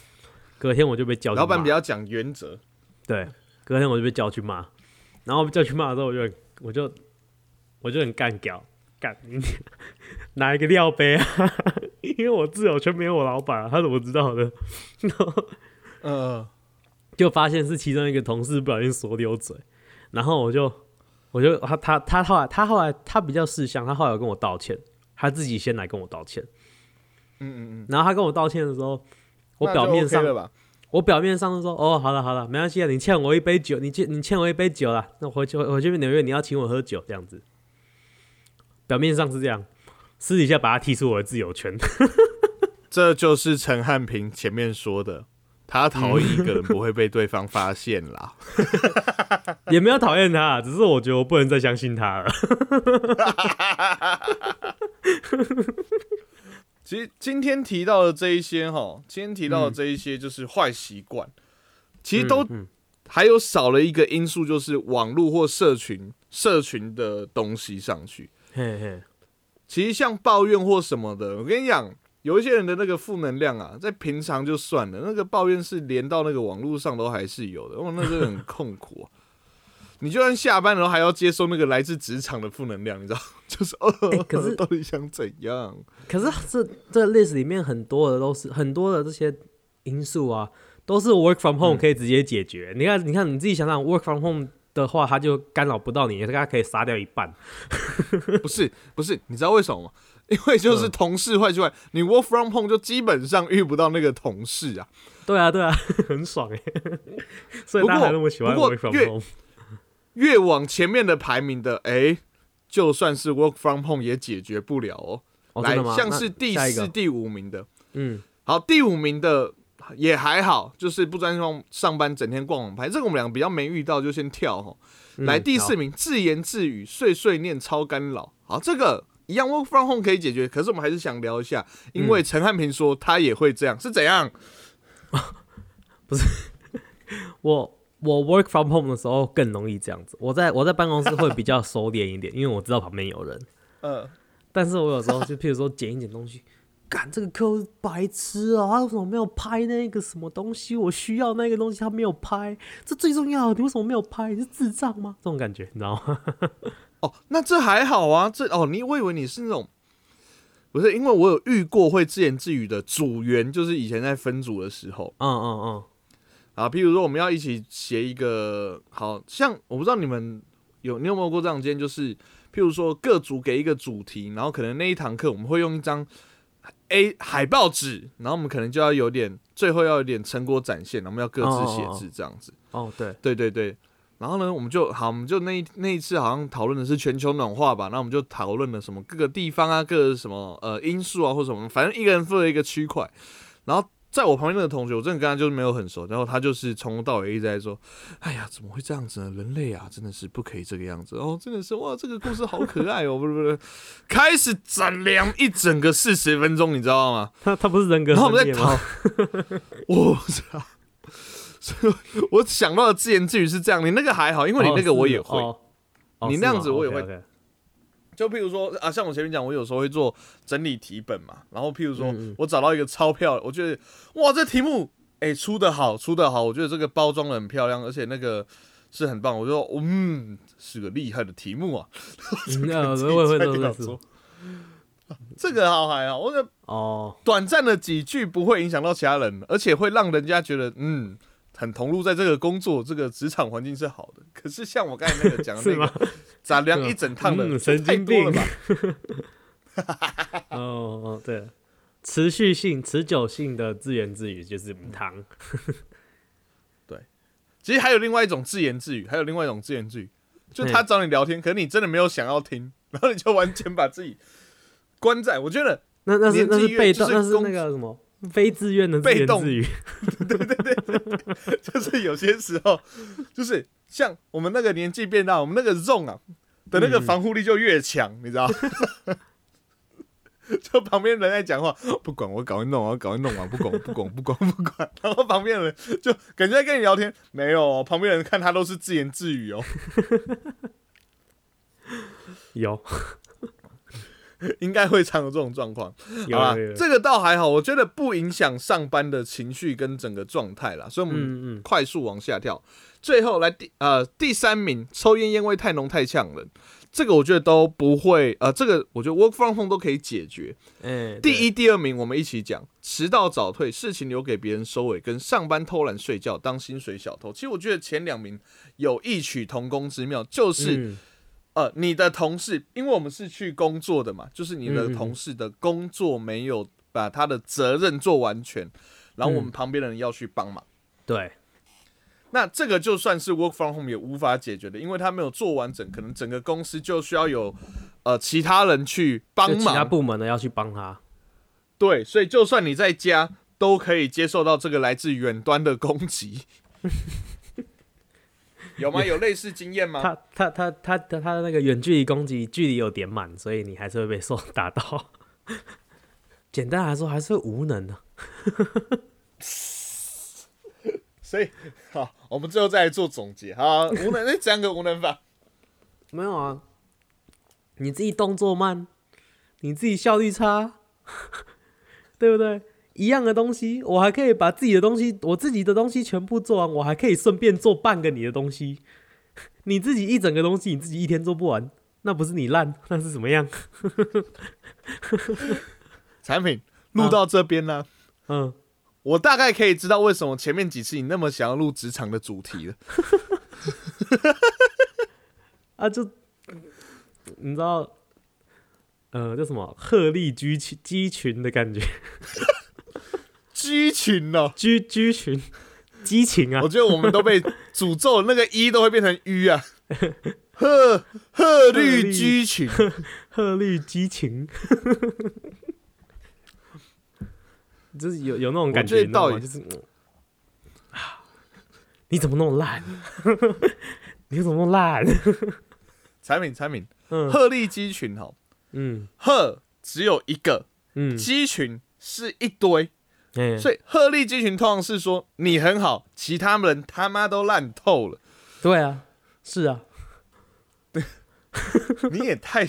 隔天我就被叫，老板比较讲原则。对，隔天我就被叫去骂，然后叫去骂的时候，我就我就。我就很干屌，干 拿一个料杯啊，因为我自由圈没有我老板，啊他怎么知道的？嗯，就发现是其中一个同事不小心说溜嘴，然后我就我就他他他后来他后来他比较识相，他后来跟我道歉，他自己先来跟我道歉。嗯嗯嗯，然后他跟我道歉的时候，我表面上我表面上说哦，好了好了，没关系啊，你欠我一杯酒，你欠你欠我一杯酒了，那回去回去纽约你要请我喝酒这样子。表面上是这样，私底下把他踢出我的自由圈。这就是陈汉平前面说的，他讨厌一个人不会被对方发现啦。也没有讨厌他，只是我觉得我不能再相信他了。其实今天提到的这一些哈，今天提到的这一些就是坏习惯，其实都还有少了一个因素，就是网络或社群社群的东西上去。嘿嘿，其实像抱怨或什么的，我跟你讲，有一些人的那个负能量啊，在平常就算了，那个抱怨是连到那个网络上都还是有的，哇，那真的很痛苦啊。你就算下班然后还要接收那个来自职场的负能量，你知道？就是呃，可是到底想怎样？可是这这 list 里面很多的都是很多的这些因素啊，都是 work from home 可以直接解决。你看，你看你自己想想，work from home 的话，它就干扰不到你，它可以杀掉一半。不是不是，你知道为什么吗？因为就是同事坏之外，你 work from home 就基本上遇不到那个同事啊。对啊对啊，很爽哎。所以大家那么喜欢 work from home。越往前面的排名的，哎，就算是 work from home 也解决不了哦。来，像是第四、第五名的，嗯，好，第五名的也还好，就是不专心上班，整天逛网拍，这个我们两个比较没遇到，就先跳哈。来，第四名，自言自语、碎碎念、超干扰。好，这个一样 work from home 可以解决，可是我们还是想聊一下，因为陈汉平说他也会这样，是怎样？不是 我。我 work from home 的时候更容易这样子，我在我在办公室会比较收敛一点，因为我知道旁边有人。嗯，但是我有时候就譬如说捡一捡东西，干这个客户白痴啊，他为什么没有拍那个什么东西？我需要那个东西，他没有拍，这最重要。你为什么没有拍？你是智障吗？这种感觉，你知道吗？哦，那这还好啊，这哦，你我以为你是那种，不是，因为我有遇过会自言自语的组员，就是以前在分组的时候，嗯嗯嗯。啊，譬如说我们要一起写一个，好像我不知道你们有你有没有过这样经验，就是譬如说各组给一个主题，然后可能那一堂课我们会用一张 A 海报纸，然后我们可能就要有点最后要有点成果展现，我们要各自写字这样子。哦，对，对对对。然后呢，我们就好，我们就那那一次好像讨论的是全球暖化吧，那我们就讨论了什么各个地方啊，各个什么呃因素啊或什么，反正一个人负责一个区块，然后。在我旁边那个同学，我真的跟他就是没有很熟，然后他就是从头到尾一直在说：“哎呀，怎么会这样子呢？人类啊，真的是不可以这个样子哦，真的是哇，这个故事好可爱哦，不是不是，开始展量一整个四十分钟，你知道吗？他他不是人格，然后我们在讨，我操！所以我想到的自言自语是这样，你那个还好，因为你那个我也会，你那样子我也会。就譬如说啊，像我前面讲，我有时候会做整理题本嘛，然后譬如说我找到一个钞票，我觉得哇，这题目哎出的好，出的好，我觉得这个包装的很漂亮，而且那个是很棒，我说嗯，是个厉害的题目啊。那我会这样说，这个好还好，我觉得哦，短暂的几句不会影响到其他人，而且会让人家觉得嗯。很投入在这个工作，这个职场环境是好的。可是像我刚才那个讲的 那个，杂粮一整趟的，神经病吧？哦哦，对，持续性、持久性的自言自语就是汤。对，其实还有另外一种自言自语，还有另外一种自言自语，就他找你聊天，可是你真的没有想要听，然后你就完全把自己关在。我觉得那那是那是被动，那是那个什么？非自愿的被动。语，对 对对，就是有些时候，就是像我们那个年纪变大，我们那个 zone 啊的那个防护力就越强，你知道？就旁边人在讲话，不管我搞一弄，我搞一弄完，不管不管不管。不管，然后旁边人就感觉在跟你聊天，没有，旁边人看他都是自言自语哦，有。应该会常有这种状况，好吧？这个倒还好，我觉得不影响上班的情绪跟整个状态啦。所以我们快速往下跳，最后来第呃第三名，抽烟烟味太浓太呛了，这个我觉得都不会，呃，这个我觉得 work from home 都可以解决。嗯，第一、第二名我们一起讲，迟到早退，事情留给别人收尾，跟上班偷懒睡觉当薪水小偷。其实我觉得前两名有异曲同工之妙，就是。呃，你的同事，因为我们是去工作的嘛，就是你的同事的工作没有把他的责任做完全，然后我们旁边的人要去帮忙。对，那这个就算是 work from home 也无法解决的，因为他没有做完整，可能整个公司就需要有呃其他人去帮忙，其他部门的要去帮他。对，所以就算你在家，都可以接受到这个来自远端的攻击。有吗？有类似经验吗？他他他他他他的那个远距离攻击距离有点满，所以你还是会被受打到。简单来说，还是无能的。所以好，我们最后再来做总结。好，无能 那讲个无能法。没有啊，你自己动作慢，你自己效率差，对不对？一样的东西，我还可以把自己的东西，我自己的东西全部做完，我还可以顺便做半个你的东西。你自己一整个东西，你自己一天做不完，那不是你烂，那是怎么样？产品录到这边呢，嗯，我大概可以知道为什么前面几次你那么想要录职场的主题了。啊，就你知道，呃，叫什么鹤立鸡群鸡群的感觉，鸡群哦，鸡鸡群 激情啊！我觉得我们都被诅咒，那个一都会变成 u 啊。鹤鹤绿鸡群，鹤绿激情，就是有有那种感觉，你知道吗？就是啊，你怎么那么烂？你怎么那么烂？产品产品，嗯鹤立鸡群哈，嗯鹤只有一个，嗯，鸡群是一堆，哎，所以鹤立鸡群通常是说你很好，其他人他妈都烂透了。对啊，是啊，对 你也太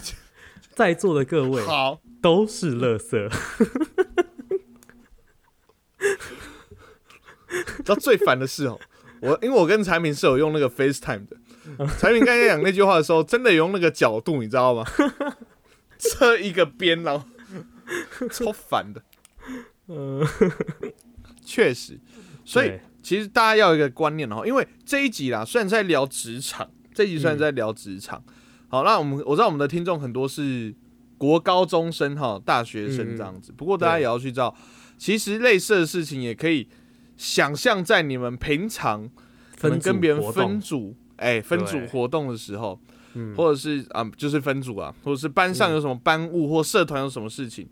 在座的各位好，都是垃圾。知道最烦的是哦，我因为我跟产品是有用那个 FaceTime 的，产品刚才讲那句话的时候，真的有用那个角度，你知道吗？这一个边，然后超烦的。嗯，确实，所以其实大家要有一个观念哦，因为这一集啦，虽然在聊职场，这一集虽然在聊职场，好，那我们我知道我们的听众很多是国高中生哈，大学生这样子，不过大家也要去知道，其实类似的事情也可以想象在你们平常可能分跟别人分组，哎、分组活动的时候，嗯。或者是啊、就是分组啊，或者是班上有什么班务或社团有什么事情，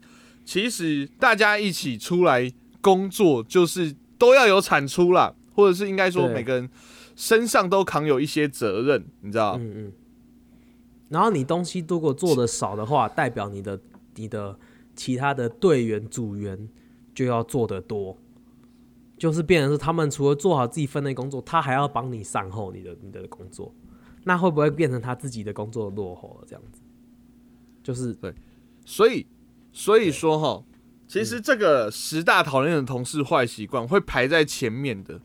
其实大家一起出来工作，就是都要有产出啦，或者是应该说每个人身上都扛有一些责任，你知道？嗯嗯。然后你东西如果做的少的话，代表你的你的其他的队员组员就要做的多，就是变成是他们除了做好自己分内工作，他还要帮你善后你的你的工作，那会不会变成他自己的工作落后了？这样子，就是对所以，所以说哈，其实这个十大讨厌的同事坏习惯会排在前面的，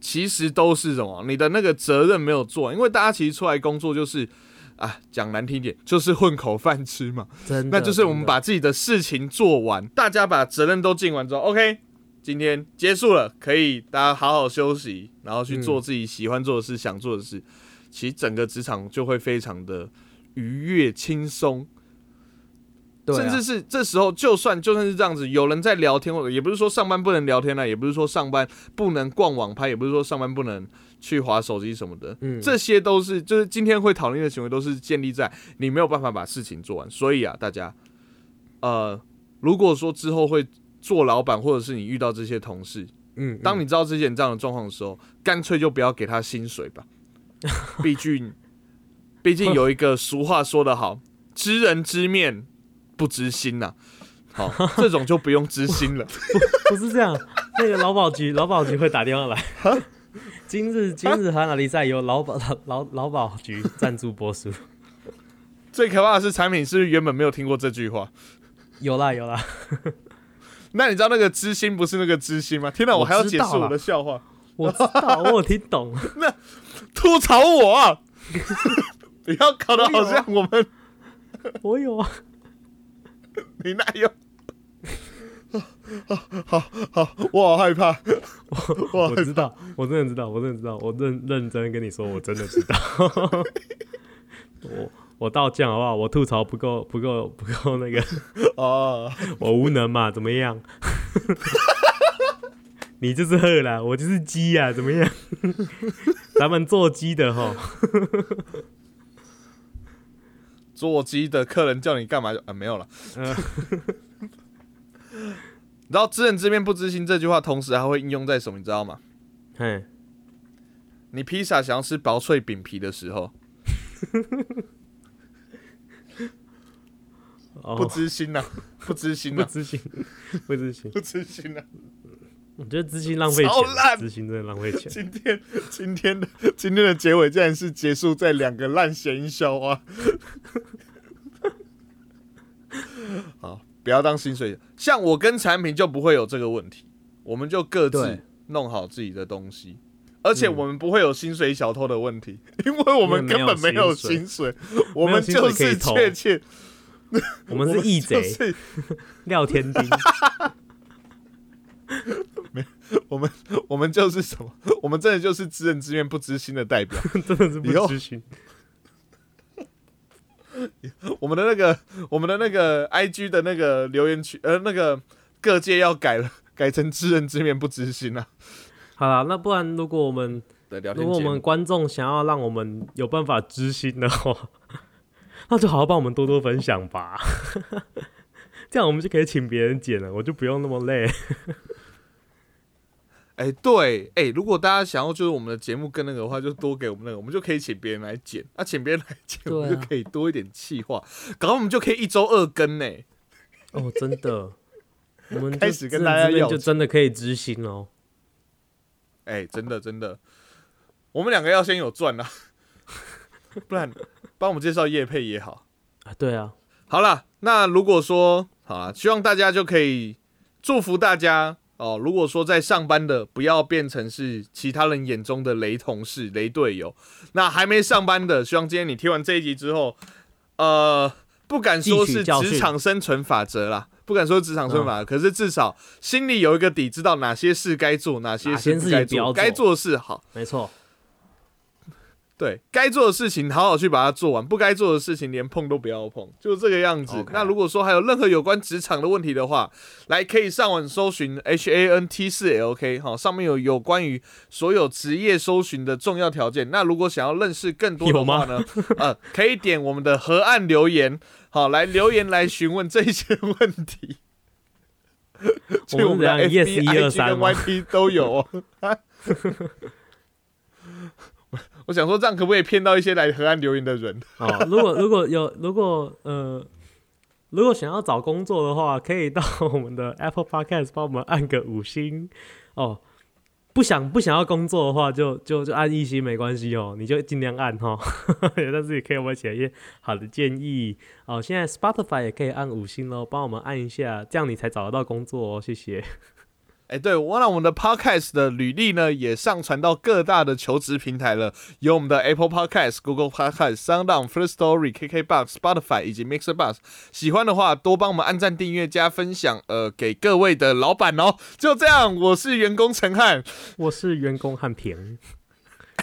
其实都是什么？你的那个责任没有做，因为大家其实出来工作就是啊，讲难听点，就是混口饭吃嘛。真的，那就是我们把自己的事情做完，大家把责任都尽完之后，OK，今天结束了，可以大家好好休息，然后去做自己喜欢做的事、想做的事。其实整个职场就会非常的愉悦、轻松，对啊甚至是这时候，就算就算是这样子，有人在聊天，或者也不是说上班不能聊天了，也不是说上班不能逛网拍，也不是说上班不能去划手机什么的，嗯这些都是就是今天会讨论的行为，都是建立在你没有办法把事情做完。所以啊，大家，呃，如果说之后会做老板，或者是你遇到这些同事，嗯，当你知道之前这样的状况的时候，干脆就不要给他薪水吧。毕竟，毕竟有一个俗话说得好，“知人知面不知心”呐。好，这种就不用知心了。不是这样，那个劳保局劳保局会打电话来。今日今日海哪里赛由劳保劳劳劳保局赞助播出。最可怕的是，产品是不是原本没有听过这句话？有啦有啦，那你知道那个知心不是那个知心吗？天哪，我我还要解释我的笑话，我知道，我有听懂。那吐槽我啊！不要搞得好像我们我有啊，你哪有？好好好，我好害怕，我我知道，我真的知道，我真的知道，我认认真跟你说，我真的知道。我我道歉好不好？我吐槽不够不够不够那个，哦。我无能嘛？怎么样？你就是鹤啦，我就是鸡呀，怎么样？咱们做鸡的哈，座机的客人叫你干嘛就啊 没有了。然后知道“知人知面不知心”这句话，同时还会应用在什么？你知道吗？嘿，你披萨想要吃薄脆饼皮的时候，哦不知心呐、不知心呐、不知心，不知心。不知心呐、我觉得知心浪费钱，知心真的浪费钱。今天今天的今天的结尾竟然是结束在两个烂谐音笑话。好，不要当薪水。像我跟产品就不会有这个问题，我们就各自弄好自己的东西，而且嗯我们不会有薪水小偷的问题，因为我们根本没有薪薪水，我们就是确切我们是 义就贼，廖天丁。我们我们就是什么？我们真的就是知人知面不知心的代表。真的是不知心。我们的那个我们的那个 I G 的那个留言区，呃，那个各界要改了，改成知人知面不知心啊好啦，那不然如果我们如果我。们观众想要让我们有办法知心的话，那就好好帮我们多多分享吧。这样我们就可以请别人剪了，我就不用那么累。哎、对，哎、如果大家想要就是我们的节目跟那个的话，就多给我们那个，我们就可以请别人来剪，啊，请别人来剪，啊我们就可以多一点气话，搞到我们就可以一周二更呢。哦，真的，我们开始跟大家要就真的可以执行哦。哎、真的真的，我们两个要先有赚啊，不然帮我们介绍叶佩也好。啊，对啊，好了，那如果说好了，希望大家就可以祝福大家哦。如果说在上班的，不要变成是其他人眼中的雷同事、雷队友。那还没上班的，希望今天你听完这一集之后，呃，不敢说是职场生存法则啦，不敢说职场生存法则，可是至少心里有一个底，知道哪些事该做，哪些事不该做该做的事好。没错，对该做的事情好好去把它做完，不该做的事情连碰都不要碰，就这个样子。那如果说还有任何有关职场的问题的话，来可以上网搜寻 H A N T 四 L K 哈，上面有有关于所有职业搜寻的重要条件。那如果想要认识更多的话呢，呃，可以点我们的河岸留言，好来留言来询问这些问题。我们的们怎样 FB、yes 一二 IG 跟？YT 都有哦。我想说，这样可不可以骗到一些来河岸留言的人？哦，如果如果有如果呃，如果想要找工作的话，可以到我们的 Apple Podcast 帮我们按个五星哦。不想不想要工作的话就，就就按一星没关系哦，你就尽量按哈。但是也可以我们写一些好的建议哦。现在 Spotify 也可以按五星喽，帮我们按一下，这样你才找得到工作哦。谢谢。哎、对，我让我们的 Podcast 的履历呢，也上传到各大的求职平台了，有我们的 Apple Podcast、Google Podcast、SoundOn、First Story、KKBox、Spotify 以及 Mixer Box。喜欢的话，多帮我们按赞、订阅、加分享，呃，给各位的老板哦。就这样，我是员工陈汉，我是员工汉平，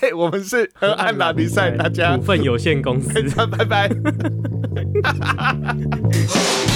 嘿、我们是和安拉比赛，大家股份有限公司。拜拜。